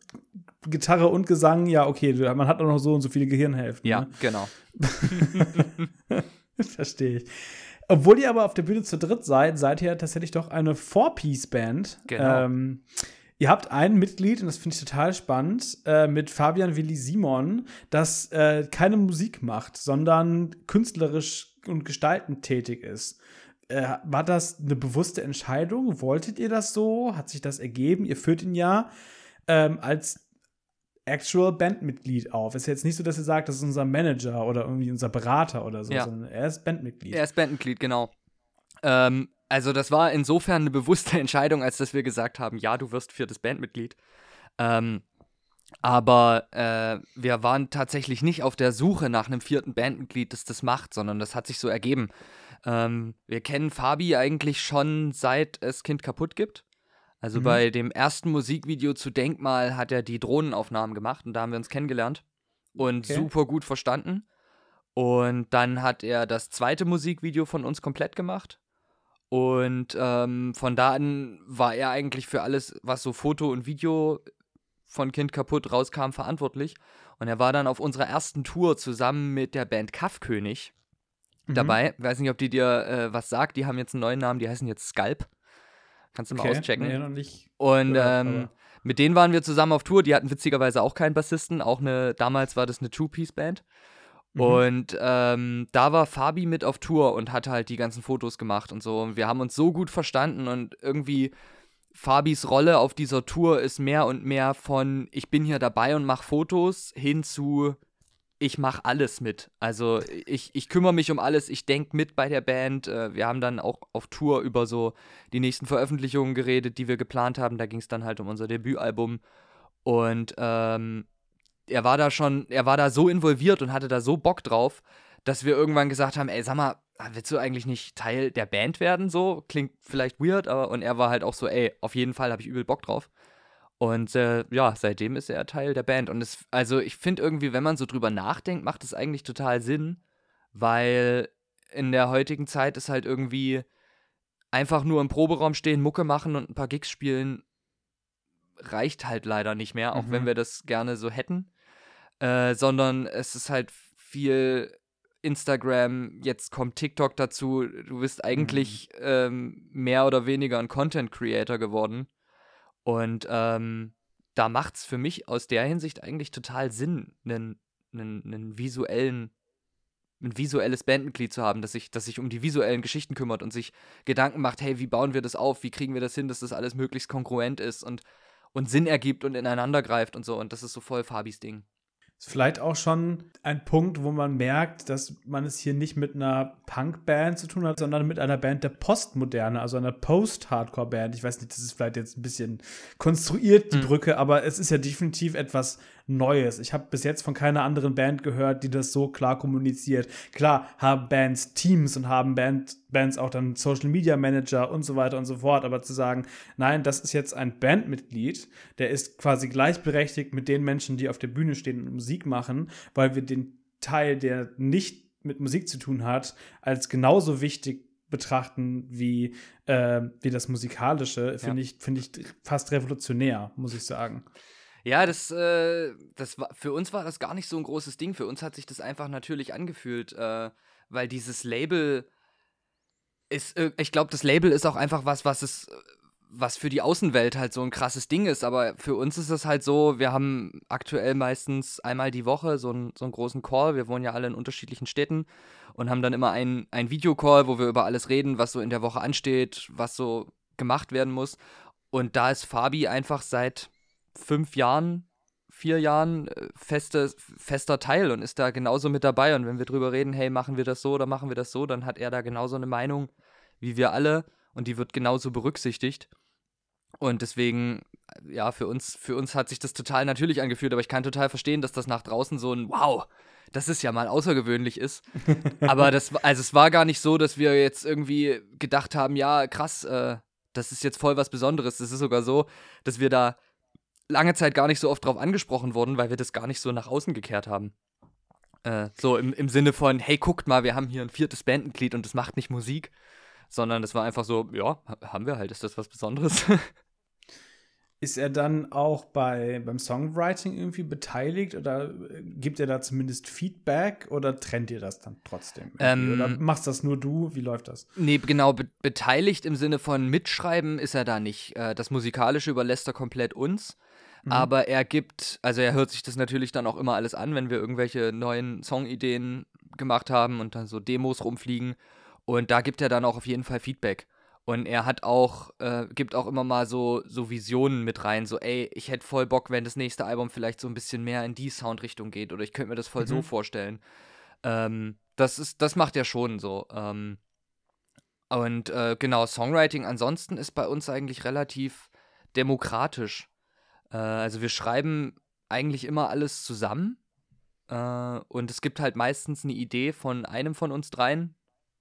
Gitarre und Gesang. Ja, okay, man hat auch noch so und so viele Gehirnhälften. ja, Ne? genau. Verstehe ich. Obwohl ihr aber auf der Bühne zu dritt seid, seid ihr tatsächlich doch eine Four-Piece-Band. Genau. Ähm, ihr habt ein Mitglied, und das finde ich total spannend, äh, mit Fabian Willi Simon, das äh, keine Musik macht, sondern künstlerisch und gestaltend tätig ist. Äh, war das eine bewusste Entscheidung? Wolltet ihr das so? Hat sich das ergeben? Ihr führt ihn ja ähm, als actual Bandmitglied auf. Es ist jetzt nicht so, dass ihr sagt, das ist unser Manager oder irgendwie unser Berater oder so, ja. sondern er ist Bandmitglied. Er ist Bandmitglied, genau. Ähm, also das war insofern eine bewusste Entscheidung, als dass wir gesagt haben, ja, du wirst viertes Bandmitglied. Ähm, aber äh, wir waren tatsächlich nicht auf der Suche nach einem vierten Bandmitglied, das das macht, sondern das hat sich so ergeben. Ähm, wir kennen Fabi eigentlich schon seit es Kind kaputt gibt. Also mhm. bei dem ersten Musikvideo zu Denkmal hat er die Drohnenaufnahmen gemacht und da haben wir uns kennengelernt und okay. super gut verstanden. Und dann hat er das zweite Musikvideo von uns komplett gemacht. Und ähm, von da an war er eigentlich für alles, was so Foto und Video von Kind kaputt rauskam, verantwortlich. Und er war dann auf unserer ersten Tour zusammen mit der Band Kaffkönig mhm. dabei. Weiß nicht, ob die dir äh, was sagt. Die haben jetzt einen neuen Namen, die heißen jetzt Skalp. Kannst du okay. mal auschecken. Nee, noch nicht. Und gehört, ähm, mit denen waren wir zusammen auf Tour. Die hatten witzigerweise auch keinen Bassisten. Auch eine, damals war das eine Two-Piece-Band. Mhm. Und ähm, da war Fabi mit auf Tour und hat halt die ganzen Fotos gemacht und so. Und wir haben uns so gut verstanden und irgendwie Fabis Rolle auf dieser Tour ist mehr und mehr von ich bin hier dabei und mache Fotos hin zu ich mache alles mit. Also ich, ich kümmere mich um alles, ich denke mit bei der Band. Äh, wir haben dann auch auf Tour über so die nächsten Veröffentlichungen geredet, die wir geplant haben. Da ging es dann halt um unser Debütalbum. Und ähm, er war da schon, er war da so involviert und hatte da so Bock drauf, dass wir irgendwann gesagt haben, ey, sag mal, willst du eigentlich nicht Teil der Band werden? So, klingt vielleicht weird, aber und er war halt auch so, ey, auf jeden Fall habe ich übel Bock drauf. Und äh, ja, seitdem ist er Teil der Band. Und es, also ich finde irgendwie, wenn man so drüber nachdenkt, macht es eigentlich total Sinn, weil in der heutigen Zeit ist halt irgendwie einfach nur im Proberaum stehen, Mucke machen und ein paar Gigs spielen, reicht halt leider nicht mehr, auch mhm. wenn wir das gerne so hätten. Äh, sondern es ist halt viel Instagram, jetzt kommt TikTok dazu. Du bist eigentlich mhm. ähm, mehr oder weniger ein Content Creator geworden. Und ähm, da macht es für mich aus der Hinsicht eigentlich total Sinn, einen, einen, einen visuellen ein visuelles Bandmitglied zu haben, das sich, das sich um die visuellen Geschichten kümmert und sich Gedanken macht, hey, wie bauen wir das auf, wie kriegen wir das hin, dass das alles möglichst kongruent ist und, und Sinn ergibt und ineinander greift und so. Und das ist so voll Fabis Ding. Ist vielleicht auch schon ein Punkt, wo man merkt, dass man es hier nicht mit einer Punk-Band zu tun hat, sondern mit einer Band der Postmoderne, also einer Post-Hardcore-Band. Ich weiß nicht, das ist vielleicht jetzt ein bisschen konstruiert, die mhm. Brücke, aber es ist ja definitiv etwas Neues. Ich habe bis jetzt von keiner anderen Band gehört, die das so klar kommuniziert. Klar haben Bands Teams und haben Band, Bands auch dann Social Media Manager und so weiter und so fort, aber zu sagen, nein, das ist jetzt ein Bandmitglied, der ist quasi gleichberechtigt mit den Menschen, die auf der Bühne stehen und Musik machen, weil wir den Teil, der nicht mit Musik zu tun hat, als genauso wichtig betrachten wie, äh, wie das Musikalische, finde ja. ich, find ich fast revolutionär, muss ich sagen. Ja, das, äh, das war, für uns war das gar nicht so ein großes Ding. Für uns hat sich das einfach natürlich angefühlt, äh, weil dieses Label ist, äh, ich glaube, das Label ist auch einfach was, was es, was für die Außenwelt halt so ein krasses Ding ist. Aber für uns ist es halt so, wir haben aktuell meistens einmal die Woche so, ein, so einen großen Call. Wir wohnen ja alle in unterschiedlichen Städten und haben dann immer einen, einen Videocall, wo wir über alles reden, was so in der Woche ansteht, was so gemacht werden muss. Und da ist Fabi einfach seit fünf Jahren, vier Jahren äh, feste, fester Teil und ist da genauso mit dabei. Und wenn wir drüber reden, hey, machen wir das so oder machen wir das so, dann hat er da genauso eine Meinung wie wir alle und die wird genauso berücksichtigt. Und deswegen, ja, für uns, für uns hat sich das total natürlich angefühlt, aber ich kann total verstehen, dass das nach draußen so ein Wow, das ist ja mal außergewöhnlich ist. aber das, also es war gar nicht so, dass wir jetzt irgendwie gedacht haben, ja, krass, äh, das ist jetzt voll was Besonderes. Es ist sogar so, dass wir da lange Zeit gar nicht so oft drauf angesprochen wurden, weil wir das gar nicht so nach außen gekehrt haben. Äh, so im, im Sinne von, hey, guckt mal, wir haben hier ein viertes Bandmitglied und das macht nicht Musik, sondern das war einfach so, ja, haben wir halt, ist das was Besonderes? ist er dann auch bei, beim Songwriting irgendwie beteiligt oder äh, gibt er da zumindest Feedback oder trennt ihr das dann trotzdem? Ähm, oder machst das nur du? Wie läuft das? Nee, genau, be beteiligt im Sinne von Mitschreiben ist er da nicht. Äh, das Musikalische überlässt er komplett uns. Mhm. Aber er gibt, also er hört sich das natürlich dann auch immer alles an, wenn wir irgendwelche neuen Songideen gemacht haben und dann so Demos rumfliegen. Und da gibt er dann auch auf jeden Fall Feedback. Und er hat auch, äh, gibt auch immer mal so, so Visionen mit rein, so, ey, ich hätte voll Bock, wenn das nächste Album vielleicht so ein bisschen mehr in die Soundrichtung geht oder ich könnte mir das voll mhm. so vorstellen. Ähm, das ist, das macht er schon so. Ähm, und äh, genau, Songwriting ansonsten ist bei uns eigentlich relativ demokratisch. Äh, also wir schreiben eigentlich immer alles zusammen. Äh, und es gibt halt meistens eine Idee von einem von uns dreien,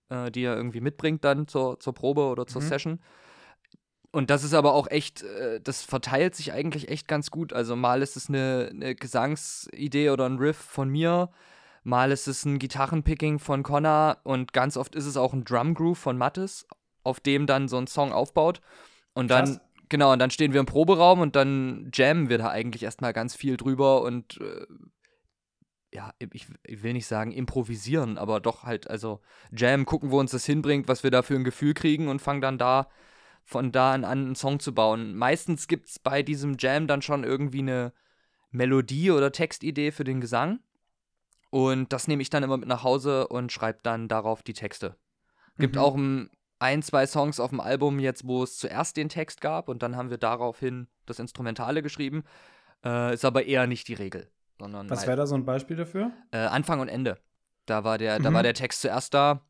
äh, die er irgendwie mitbringt dann zur, zur Probe oder zur mhm. Session. Und das ist aber auch echt, äh, das verteilt sich eigentlich echt ganz gut. Also mal ist es eine, eine Gesangsidee oder ein Riff von mir, mal ist es ein Gitarrenpicking von Connor und ganz oft ist es auch ein Drumgroove von Mattes, auf dem dann so ein Song aufbaut. Und dann, Krass. Genau, und dann stehen wir im Proberaum und dann jammen wir da eigentlich erstmal ganz viel drüber und äh, ja, ich, ich, will nicht sagen improvisieren, aber doch halt, also Jam, gucken, wo uns das hinbringt, was wir da für ein Gefühl kriegen und fangen dann da von da an an einen Song zu bauen. Meistens gibt es bei diesem Jam dann schon irgendwie eine Melodie oder Textidee für den Gesang. Und das nehme ich dann immer mit nach Hause und schreibe dann darauf die Texte. Gibt mhm. auch ein, ein, zwei Songs auf dem Album jetzt, wo es zuerst den Text gab und dann haben wir daraufhin das Instrumentale geschrieben. Äh, ist aber eher nicht die Regel. Sondern Was wäre da so ein Beispiel dafür? Äh, Anfang und Ende. Da war, der, mhm. da war der Text zuerst da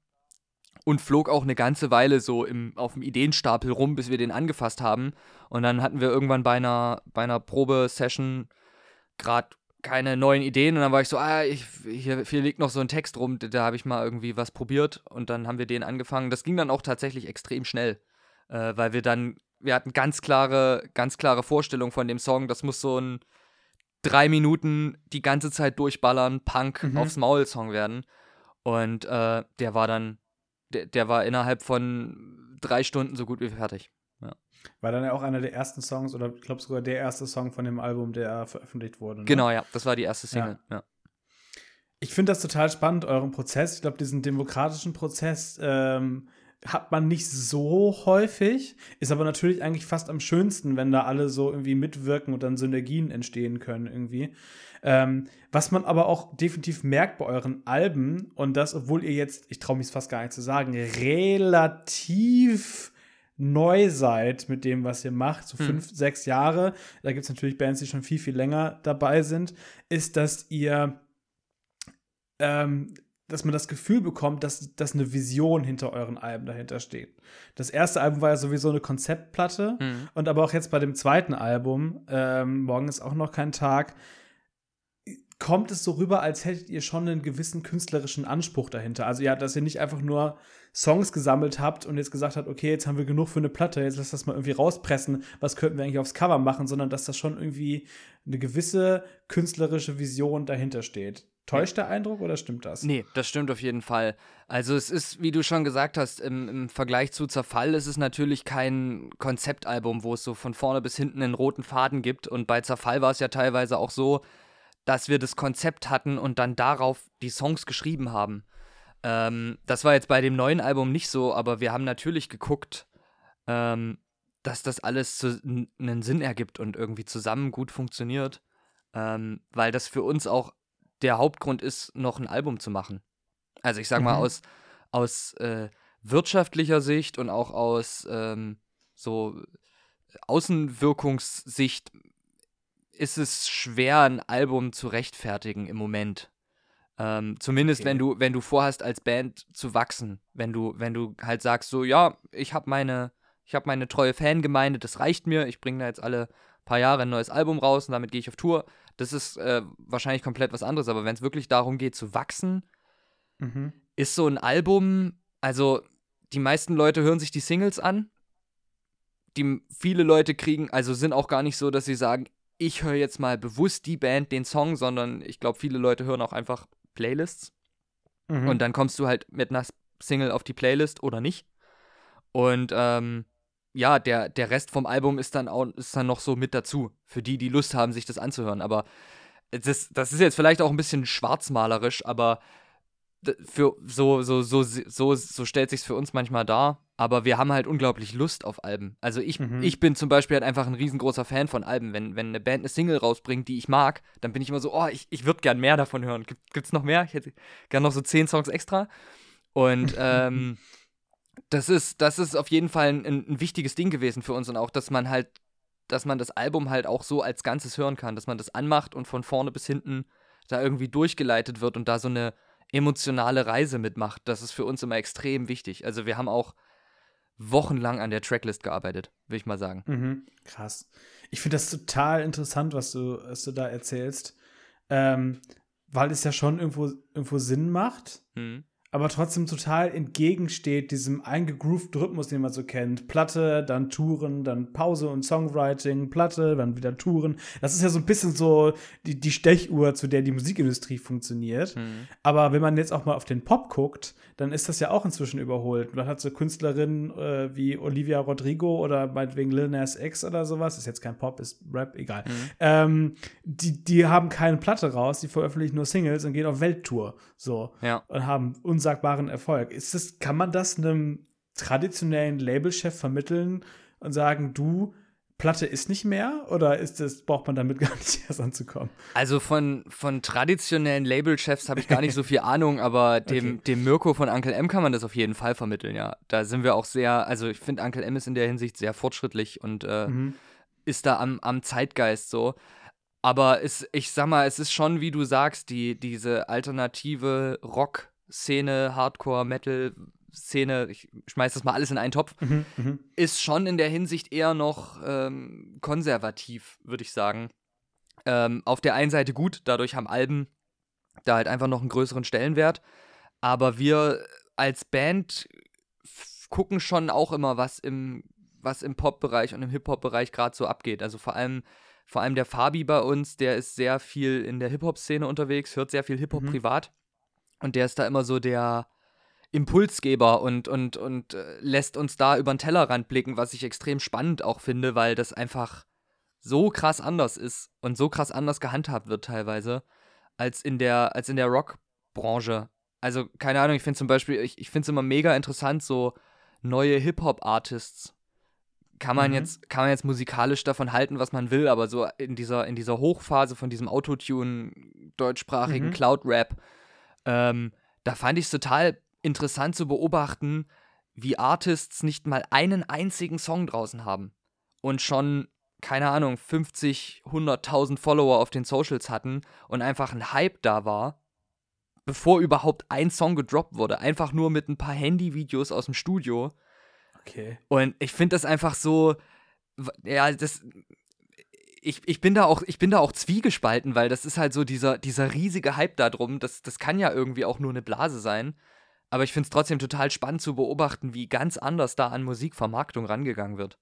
und flog auch eine ganze Weile so im, auf dem Ideenstapel rum, bis wir den angefasst haben. Und dann hatten wir irgendwann bei einer, bei einer Probesession gerade keine neuen Ideen und dann war ich so, ah, ich, hier, hier liegt noch so ein Text rum, da, habe ich mal irgendwie was probiert und dann haben wir den angefangen. Das ging dann auch tatsächlich extrem schnell, äh, weil wir dann, wir hatten ganz klare, ganz klare Vorstellung von dem Song. Das muss so ein drei Minuten die ganze Zeit durchballern, Punk mhm. aufs Maul-Song werden. Und äh, der war dann, der, der war innerhalb von drei Stunden so gut wie fertig. War dann ja auch einer der ersten Songs oder ich glaube sogar der erste Song von dem Album, der veröffentlicht wurde. Ne? Genau, ja, das war die erste Single. Ja. ja. Ich finde das total spannend, euren Prozess. Ich glaube, diesen demokratischen Prozess ähm, hat man nicht so häufig, ist aber natürlich eigentlich fast am schönsten, wenn da alle so irgendwie mitwirken und dann Synergien entstehen können irgendwie. Ähm, was man aber auch definitiv merkt bei euren Alben und das, obwohl ihr jetzt, ich traue mich fast gar nicht zu sagen, relativ neu seid mit dem, was ihr macht, so hm. fünf, sechs Jahre, da gibt es natürlich Bands, die schon viel, viel länger dabei sind, ist, dass ihr ähm, dass man das Gefühl bekommt, dass, dass eine Vision hinter euren Alben dahinter steht. Das erste Album war ja sowieso eine Konzeptplatte mhm. und aber auch jetzt bei dem zweiten Album, ähm, morgen ist auch noch kein Tag, kommt es so rüber, als hättet ihr schon einen gewissen künstlerischen Anspruch dahinter. Also ja, dass ihr nicht einfach nur Songs gesammelt habt und jetzt gesagt habt, okay, jetzt haben wir genug für eine Platte, jetzt lass das mal irgendwie rauspressen, was könnten wir eigentlich aufs Cover machen, sondern dass da schon irgendwie eine gewisse künstlerische Vision dahinter steht. Täuscht der Eindruck oder stimmt das? Nee, das stimmt auf jeden Fall. Also es ist, wie du schon gesagt hast, im, im, Vergleich zu Zerfall ist es natürlich kein Konzeptalbum, wo es so von vorne bis hinten einen roten Faden gibt. Und bei Zerfall war es ja teilweise auch so, dass wir das Konzept hatten und dann darauf die Songs geschrieben haben. Ähm, das war jetzt bei dem neuen Album nicht so, aber wir haben natürlich geguckt, ähm, dass das alles einen Sinn ergibt und irgendwie zusammen gut funktioniert. Ähm, weil das für uns auch der Hauptgrund ist, noch ein Album zu machen. Also ich sag mal, mhm. aus, aus äh, wirtschaftlicher Sicht und auch aus ähm, so Außenwirkungssicht ist es schwer, ein Album zu rechtfertigen im Moment. Ähm, zumindest okay. wenn du, wenn du vorhast, als Band zu wachsen. Wenn du, wenn du halt sagst, so, ja, ich habe meine, ich habe meine treue Fangemeinde, das reicht mir, ich bringe da jetzt alle paar Jahre ein neues Album raus und damit gehe ich auf Tour das ist äh, wahrscheinlich komplett was anderes. Aber wenn es wirklich darum geht zu wachsen, mhm. ist so ein Album, also die meisten Leute hören sich die Singles an. Die viele Leute kriegen, also sind auch gar nicht so, dass sie sagen, ich höre jetzt mal bewusst die Band, den Song, sondern ich glaube, viele Leute hören auch einfach Playlists. Mhm. Und dann kommst du halt mit einer Single auf die Playlist oder nicht. Und ähm, ja, der, der Rest vom Album ist dann auch ist dann noch so mit dazu, für die, die Lust haben, sich das anzuhören. Aber das, das ist jetzt vielleicht auch ein bisschen schwarzmalerisch, aber für so, so, so, so, so stellt sich's für uns manchmal dar. Aber wir haben halt unglaublich Lust auf Alben. Also ich, mhm. ich bin zum Beispiel halt einfach ein riesengroßer Fan von Alben. Wenn, wenn eine Band eine Single rausbringt, die ich mag, dann bin ich immer so, oh, ich, ich würde gern mehr davon hören. Gibt, gibt's noch mehr? Ich hätte gern noch so zehn Songs extra. Und ähm, das ist, das ist auf jeden Fall ein, ein wichtiges Ding gewesen für uns und auch, dass man halt, dass man das Album halt auch so als Ganzes hören kann, dass man das anmacht und von vorne bis hinten da irgendwie durchgeleitet wird und da so eine emotionale Reise mitmacht. Das ist für uns immer extrem wichtig. Also wir haben auch wochenlang an der Tracklist gearbeitet, will ich mal sagen. Mhm, krass. Ich finde das total interessant, was du, was du da erzählst, ähm, weil es ja schon irgendwo, irgendwo Sinn macht. Mhm aber trotzdem total entgegensteht diesem eingegroovten Rhythmus, den man so kennt. Platte, dann Touren, dann Pause und Songwriting, Platte, dann wieder Touren. Das ist ja so ein bisschen so die, die Stechuhr, zu der die Musikindustrie funktioniert. Mhm. Aber wenn man jetzt auch mal auf den Pop guckt, dann ist das ja auch inzwischen überholt. Man hat so Künstlerinnen äh, wie Olivia Rodrigo oder meinetwegen Lil Nas X oder sowas, ist jetzt kein Pop, ist Rap, egal. Mhm. Ähm, die, die haben keine Platte raus, die veröffentlichen nur Singles und gehen auf Welttour. So. Ja. Und haben unsagbaren Erfolg. Ist das, kann man das einem traditionellen Labelchef vermitteln und sagen, du, Platte ist nicht mehr oder ist das, braucht man damit gar nicht erst anzukommen? Also von, von traditionellen Labelchefs habe ich gar nicht so viel Ahnung, aber dem, okay. dem Mirko von Uncle M kann man das auf jeden Fall vermitteln, ja. Da sind wir auch sehr, also ich finde, Uncle M ist in der Hinsicht sehr fortschrittlich und äh, mhm. ist da am, am Zeitgeist so. Aber es, ich sag mal, es ist schon, wie du sagst, die, diese alternative Rock-Szene, Hardcore, Metal, Szene, ich schmeiß das mal alles in einen Topf, mhm, mhm, ist schon in der Hinsicht eher noch ähm, konservativ, würde ich sagen. Ähm, auf der einen Seite gut, dadurch haben Alben da halt einfach noch einen größeren Stellenwert. Aber wir als Band gucken schon auch immer, was im, was im Pop-Bereich und im Hip-Hop-Bereich gerade so abgeht. Also vor allem, vor allem der Fabi bei uns, der ist sehr viel in der Hip-Hop-Szene unterwegs, hört sehr viel Hip-Hop mhm. privat. Und der ist da immer so der, Impulsgeber und, und, und äh, lässt uns da über den Tellerrand blicken, was ich extrem spannend auch finde, weil das einfach so krass anders ist und so krass anders gehandhabt wird teilweise als in der, als in der Rockbranche. Also, keine Ahnung, ich finde zum Beispiel, ich, ich finde es immer mega interessant, so neue Hip-Hop-Artists. Kann man, mhm. jetzt, kann man jetzt musikalisch davon halten, was man will, aber so in dieser, in dieser Hochphase von diesem Autotune, deutschsprachigen mhm. Cloud-Rap, ähm, da fand ich es total interessant zu beobachten, wie Artists nicht mal einen einzigen Song draußen haben und schon, keine Ahnung, 50, 100.000 Follower auf den Socials hatten und einfach ein Hype da war, bevor überhaupt ein Song gedroppt wurde. Einfach nur mit ein paar Handyvideos aus dem Studio. Okay. Und ich finde das einfach so, ja, das, ich, ich, bin da auch, ich bin da auch zwiegespalten, weil das ist halt so dieser, dieser riesige Hype da drum. Das, das kann ja irgendwie auch nur eine Blase sein. Aber ich finde es trotzdem total spannend zu beobachten, wie ganz anders da an Musikvermarktung rangegangen wird.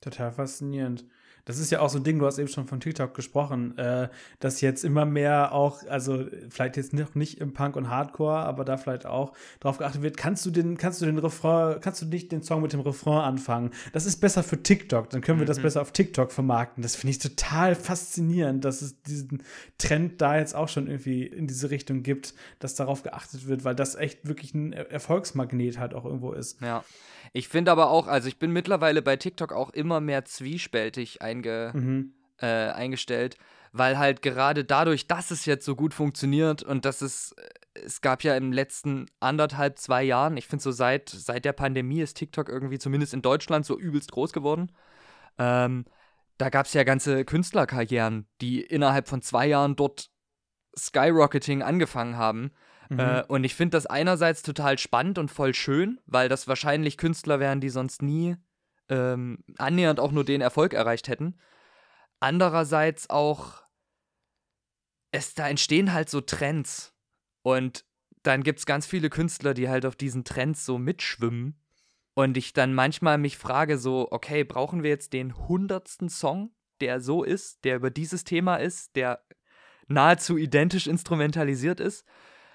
Total faszinierend. Das ist ja auch so ein Ding, du hast eben schon von TikTok gesprochen, äh, dass jetzt immer mehr auch, also vielleicht jetzt noch nicht im Punk und Hardcore, aber da vielleicht auch darauf geachtet wird, kannst du den, kannst du den Refrain, kannst du nicht den Song mit dem Refrain anfangen? Das ist besser für TikTok, dann können wir mhm. das besser auf TikTok vermarkten. Das finde ich total faszinierend, dass es diesen Trend da jetzt auch schon irgendwie in diese Richtung gibt, dass darauf geachtet wird, weil das echt wirklich ein Erfolgsmagnet halt auch irgendwo ist. Ja. Ich finde aber auch, also ich bin mittlerweile bei TikTok auch immer mehr zwiespältig einge, mhm. äh, eingestellt, weil halt gerade dadurch, dass es jetzt so gut funktioniert und dass es, es gab ja im letzten anderthalb, zwei Jahren, ich finde so seit, seit der Pandemie ist TikTok irgendwie zumindest in Deutschland so übelst groß geworden. Ähm, da gab es ja ganze Künstlerkarrieren, die innerhalb von zwei Jahren dort Skyrocketing angefangen haben. Mhm. Äh, und ich finde das einerseits total spannend und voll schön, weil das wahrscheinlich Künstler wären, die sonst nie ähm, annähernd auch nur den Erfolg erreicht hätten. Andererseits auch, es, da entstehen halt so Trends. Und dann gibt es ganz viele Künstler, die halt auf diesen Trends so mitschwimmen. Und ich dann manchmal mich frage so, okay, brauchen wir jetzt den hundertsten Song, der so ist, der über dieses Thema ist, der nahezu identisch instrumentalisiert ist?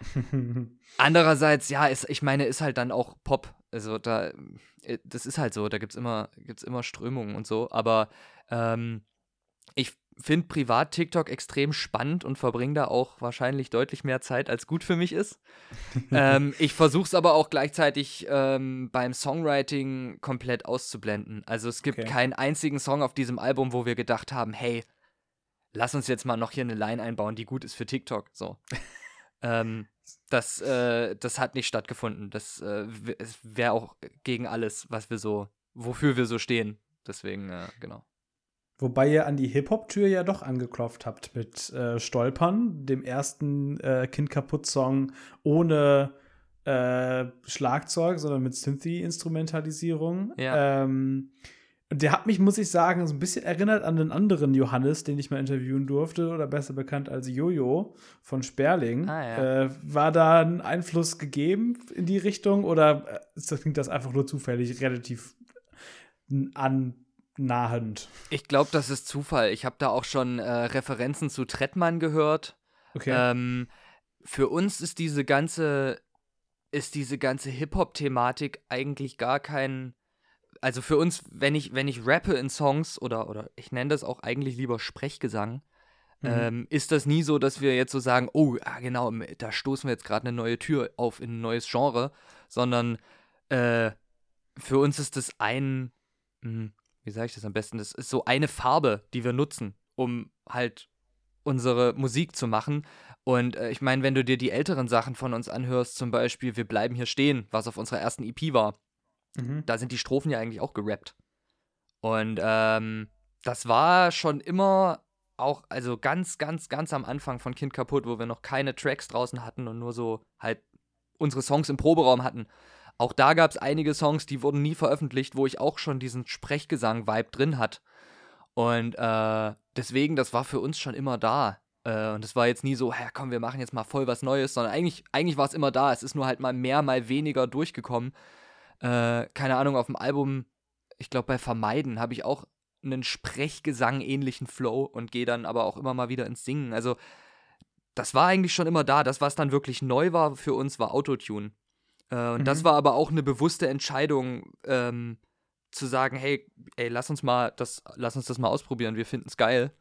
Andererseits, ja, ist, ich meine, ist halt dann auch Pop. Also da, äh, das ist halt so, da gibt es immer, gibt's immer Strömungen und so. Aber ähm, ich finde privat TikTok extrem spannend und verbringe da auch wahrscheinlich deutlich mehr Zeit, als gut für mich ist. ähm, ich versuche es aber auch gleichzeitig ähm, beim Songwriting komplett auszublenden. Also es gibt okay. keinen einzigen Song auf diesem Album, wo wir gedacht haben, hey, lass uns jetzt mal noch hier eine Line einbauen, die gut ist für TikTok. So. Ähm, das, äh, das hat nicht stattgefunden. Das äh, wäre auch gegen alles, was wir so, wofür wir so stehen. Deswegen, äh, genau. Wobei ihr an die Hip-Hop-Tür ja doch angeklopft habt mit äh, Stolpern, dem ersten äh, Kind kaputt-Song ohne äh, Schlagzeug, sondern mit Synthy-Instrumentalisierung. Ja. Ähm, der hat mich, muss ich sagen, so ein bisschen erinnert an den anderen Johannes, den ich mal interviewen durfte, oder besser bekannt als Jojo von Sperling. Ah, ja. äh, war da ein Einfluss gegeben in die Richtung oder äh, klingt das einfach nur zufällig relativ an nahend. Ich glaube, das ist Zufall. Ich habe da auch schon äh, Referenzen zu Trettmann gehört. Okay. Ähm, für uns ist diese ganze ist diese ganze Hip-Hop-Thematik eigentlich gar kein also für uns, wenn ich, wenn ich rappe in Songs oder, oder ich nenne das auch eigentlich lieber Sprechgesang, mhm. ähm, ist das nie so, dass wir jetzt so sagen, oh, ja, genau, da stoßen wir jetzt gerade eine neue Tür auf in ein neues Genre, sondern äh, für uns ist das ein, mh, hm, wie sage ich das am besten, das ist so eine Farbe, die wir nutzen, um halt unsere Musik zu machen. Und äh, ich meine, wenn du dir die älteren Sachen von uns anhörst, zum Beispiel Wir bleiben hier stehen, was auf unserer ersten EP war, mhm. da sind die Strophen ja eigentlich auch gerappt. Und ähm, das war schon immer auch, also ganz, ganz, ganz am Anfang von Kind kaputt, wo wir noch keine Tracks draußen hatten und nur so halt unsere Songs im Proberaum hatten. Auch da gab es einige Songs, die wurden nie veröffentlicht, wo ich auch schon diesen Sprechgesang-Vibe drin hat. Und äh, deswegen, das war für uns schon immer da. Äh, und es war jetzt nie so, ja komm, wir machen jetzt mal voll was Neues, sondern eigentlich, eigentlich war es immer da. Es ist nur halt mal mehr, mal weniger durchgekommen. Äh, keine Ahnung, auf dem Album, ich glaube bei Vermeiden, habe ich auch einen Sprechgesang-ähnlichen Flow und gehe dann aber auch immer mal wieder ins Singen. Also, das war eigentlich schon immer da. Das, was dann wirklich neu war für uns, war Autotune. Äh, und mhm. das war aber auch eine bewusste Entscheidung, ähm, zu sagen, hey, ey, lass uns mal das, lass uns das mal ausprobieren, wir finden es geil.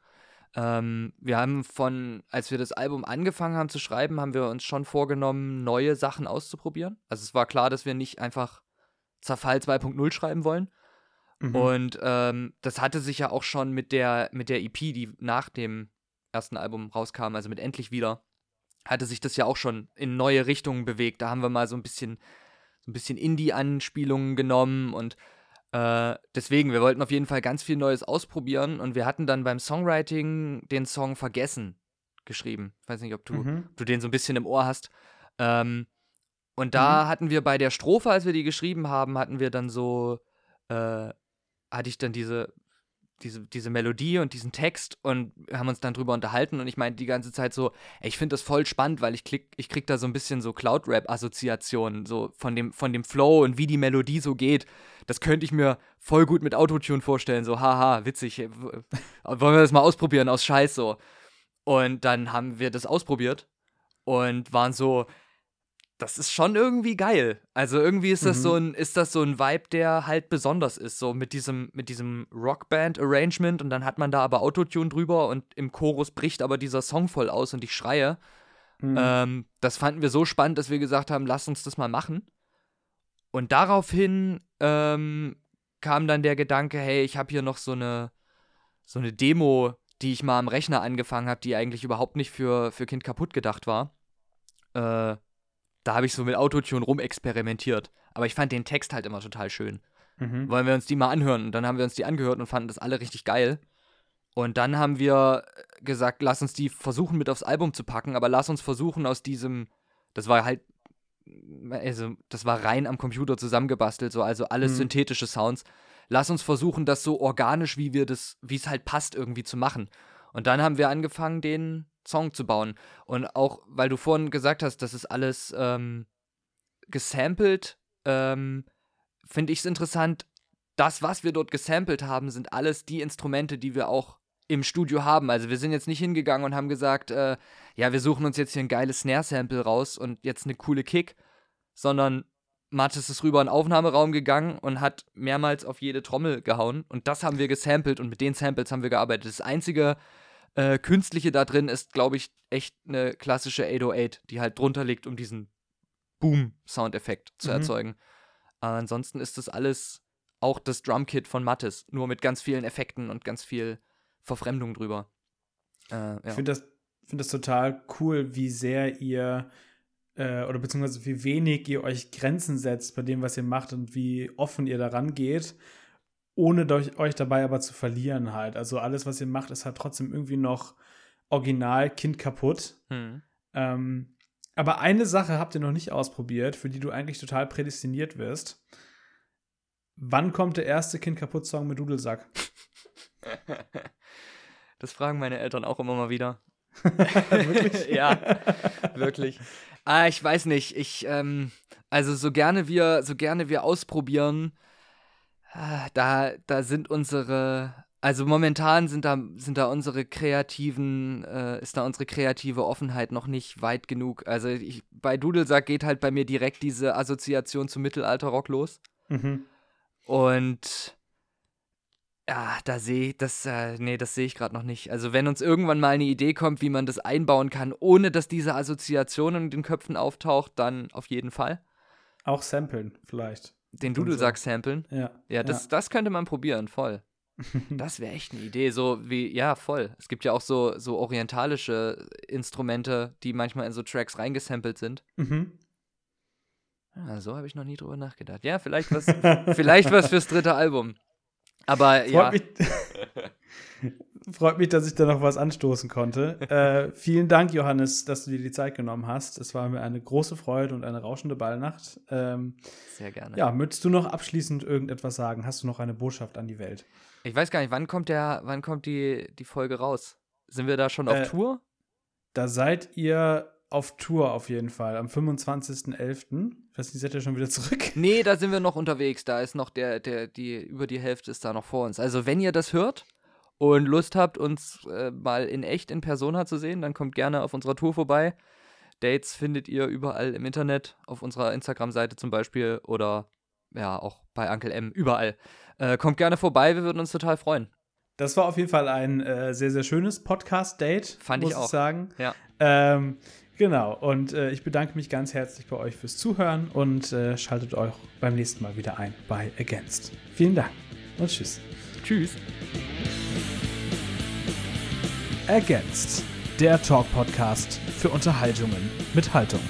Ähm, wir haben von, als wir das Album angefangen haben zu schreiben, haben wir uns schon vorgenommen, neue Sachen auszuprobieren. Also es war klar, dass wir nicht einfach Zerfall 2.0 schreiben wollen. Mhm. Und ähm, das hatte sich ja auch schon mit der, mit der EP, die nach dem ersten Album rauskam, also mit Endlich wieder, hatte sich das ja auch schon in neue Richtungen bewegt. Da haben wir mal so ein bisschen, so ein bisschen Indie-Anspielungen genommen und äh, deswegen, wir wollten auf jeden Fall ganz viel Neues ausprobieren und wir hatten dann beim Songwriting den Song Vergessen geschrieben. Ich weiß nicht, ob du, mhm. ob du den so ein bisschen im Ohr hast. Ähm, und da mhm. hatten wir bei der Strophe, als wir die geschrieben haben, hatten wir dann so, äh, hatte ich dann diese diese, diese Melodie und diesen Text und haben uns dann drüber unterhalten und ich meinte die ganze Zeit so, ey, ich finde das voll spannend, weil ich klick, ich krieg da so ein bisschen so Cloud-Rap-Assoziationen, so von dem, von dem Flow und wie die Melodie so geht. Das könnte ich mir voll gut mit Autotune vorstellen, so, haha, witzig, wollen wir das mal ausprobieren aus Scheiß so. Und dann haben wir das ausprobiert und waren so, das ist schon irgendwie geil. Also irgendwie ist das mhm. so ein, ist das so ein Vibe, der halt besonders ist, so mit diesem, mit diesem Rockband-Arrangement und dann hat man da aber Autotune drüber und im Chorus bricht aber dieser Song voll aus und ich schreie. Mhm. Ähm, das fanden wir so spannend, dass wir gesagt haben, lass uns das mal machen. Und daraufhin ähm, kam dann der Gedanke, hey, ich habe hier noch so eine, so eine Demo, die ich mal am Rechner angefangen habe, die eigentlich überhaupt nicht für, für Kind kaputt gedacht war. Äh, da habe ich so mit Autotune rumexperimentiert. Aber ich fand den Text halt immer total schön. Mhm. Wollen wir uns die mal anhören? Und dann haben wir uns die angehört und fanden das alle richtig geil. Und dann haben wir gesagt, lass uns die versuchen mit aufs Album zu packen, aber lass uns versuchen aus diesem, das war halt, also das war rein am Computer zusammengebastelt, so also alles mhm. synthetische Sounds. Lass uns versuchen, das so organisch, wie wir das, wie es halt passt, irgendwie zu machen. Und dann haben wir angefangen, den Song zu bauen. Und auch, weil du vorhin gesagt hast, das ist alles ähm, gesampelt, ähm, finde ich es interessant. Das, was wir dort gesampelt haben, sind alles die Instrumente, die wir auch im Studio haben. Also wir sind jetzt nicht hingegangen und haben gesagt, äh, ja, wir suchen uns jetzt hier ein geiles Snare-Sample raus und jetzt eine coole Kick, sondern Mathis ist rüber in den Aufnahmeraum gegangen und hat mehrmals auf jede Trommel gehauen. Und das haben wir gesampelt und mit den Samples haben wir gearbeitet. Das einzige äh, Künstliche da drin ist, glaube ich, echt eine klassische 808, die halt drunter liegt, um diesen Boom-Soundeffekt zu Mhm. erzeugen. Äh, ansonsten ist das alles auch das Drumkit von Mathis, nur mit ganz vielen Effekten und ganz viel Verfremdung drüber. Äh, ja. Ich finde das, find das total cool, wie sehr ihr äh, oder beziehungsweise wie wenig ihr euch Grenzen setzt bei dem, was ihr macht und wie offen ihr daran geht, ohne euch dabei aber zu verlieren halt. Also alles, was ihr macht, ist halt trotzdem irgendwie noch original, Kind kaputt. Hm. Ähm, aber eine Sache habt ihr noch nicht ausprobiert, für die du eigentlich total prädestiniert wirst. Wann kommt der erste Kind kaputt Song mit Dudelsack? Das fragen meine Eltern auch immer mal wieder. Wirklich? ja, wirklich. Ah, ich weiß nicht. Ich, ähm, also so gerne wir, so gerne wir ausprobieren, da, da sind unsere, also momentan sind da, sind da unsere kreativen, äh, ist da unsere kreative Offenheit noch nicht weit genug. Also ich, bei Dudelsack geht halt bei mir direkt diese Assoziation zum Mittelalterrock los. Mhm. Und ja, da sehe ich, das, äh, nee, das sehe ich gerade noch nicht. Also wenn uns irgendwann mal eine Idee kommt, wie man das einbauen kann, ohne dass diese Assoziation in den Köpfen auftaucht, dann auf jeden Fall. Auch samplen, vielleicht. Den Und so. Dudelsack samplen. Ja. Ja, das, das könnte man probieren, voll. Das wäre echt eine Idee. So wie, ja, voll. Es gibt ja auch so, so orientalische Instrumente, die manchmal in so Tracks reingesampelt sind. Mhm. Ja, so habe ich noch nie drüber nachgedacht. Ja, vielleicht was, vielleicht was fürs dritte Album. Aber Freut, ja. mich, freut mich, dass ich da noch was anstoßen konnte. äh, vielen Dank, Johannes, dass du dir die Zeit genommen hast. Es war mir eine große Freude und eine rauschende Ballnacht. Ähm, Sehr gerne. ja, möchtest du noch abschließend irgendetwas sagen? Hast du noch eine Botschaft an die Welt? Ich weiß gar nicht, wann kommt der, wann kommt die, die Folge raus? Sind wir da schon auf Äh, Tour? Da seid ihr auf Tour auf jeden Fall, am 25.11. Ich weiß nicht, seid ihr schon wieder zurück? Nee, da sind wir noch unterwegs. Da ist noch der, der, die, über die Hälfte ist da noch vor uns. Also, wenn ihr das hört und Lust habt, uns äh, mal in echt in Persona zu sehen, dann kommt gerne auf unserer Tour vorbei. Dates findet ihr überall im Internet, auf unserer Instagram-Seite zum Beispiel oder ja, auch bei Uncle M, überall. Äh, kommt gerne vorbei, wir würden uns total freuen. Das war auf jeden Fall ein äh, sehr, sehr schönes Podcast-Date. Fand ich muss auch. Ich sagen. Ja. Ähm, genau. Und äh, ich bedanke mich ganz herzlich bei euch fürs Zuhören und äh, schaltet euch beim nächsten Mal wieder ein bei Against. Vielen Dank und tschüss. Tschüss. Against, der Talk-Podcast für Unterhaltungen mit Haltung.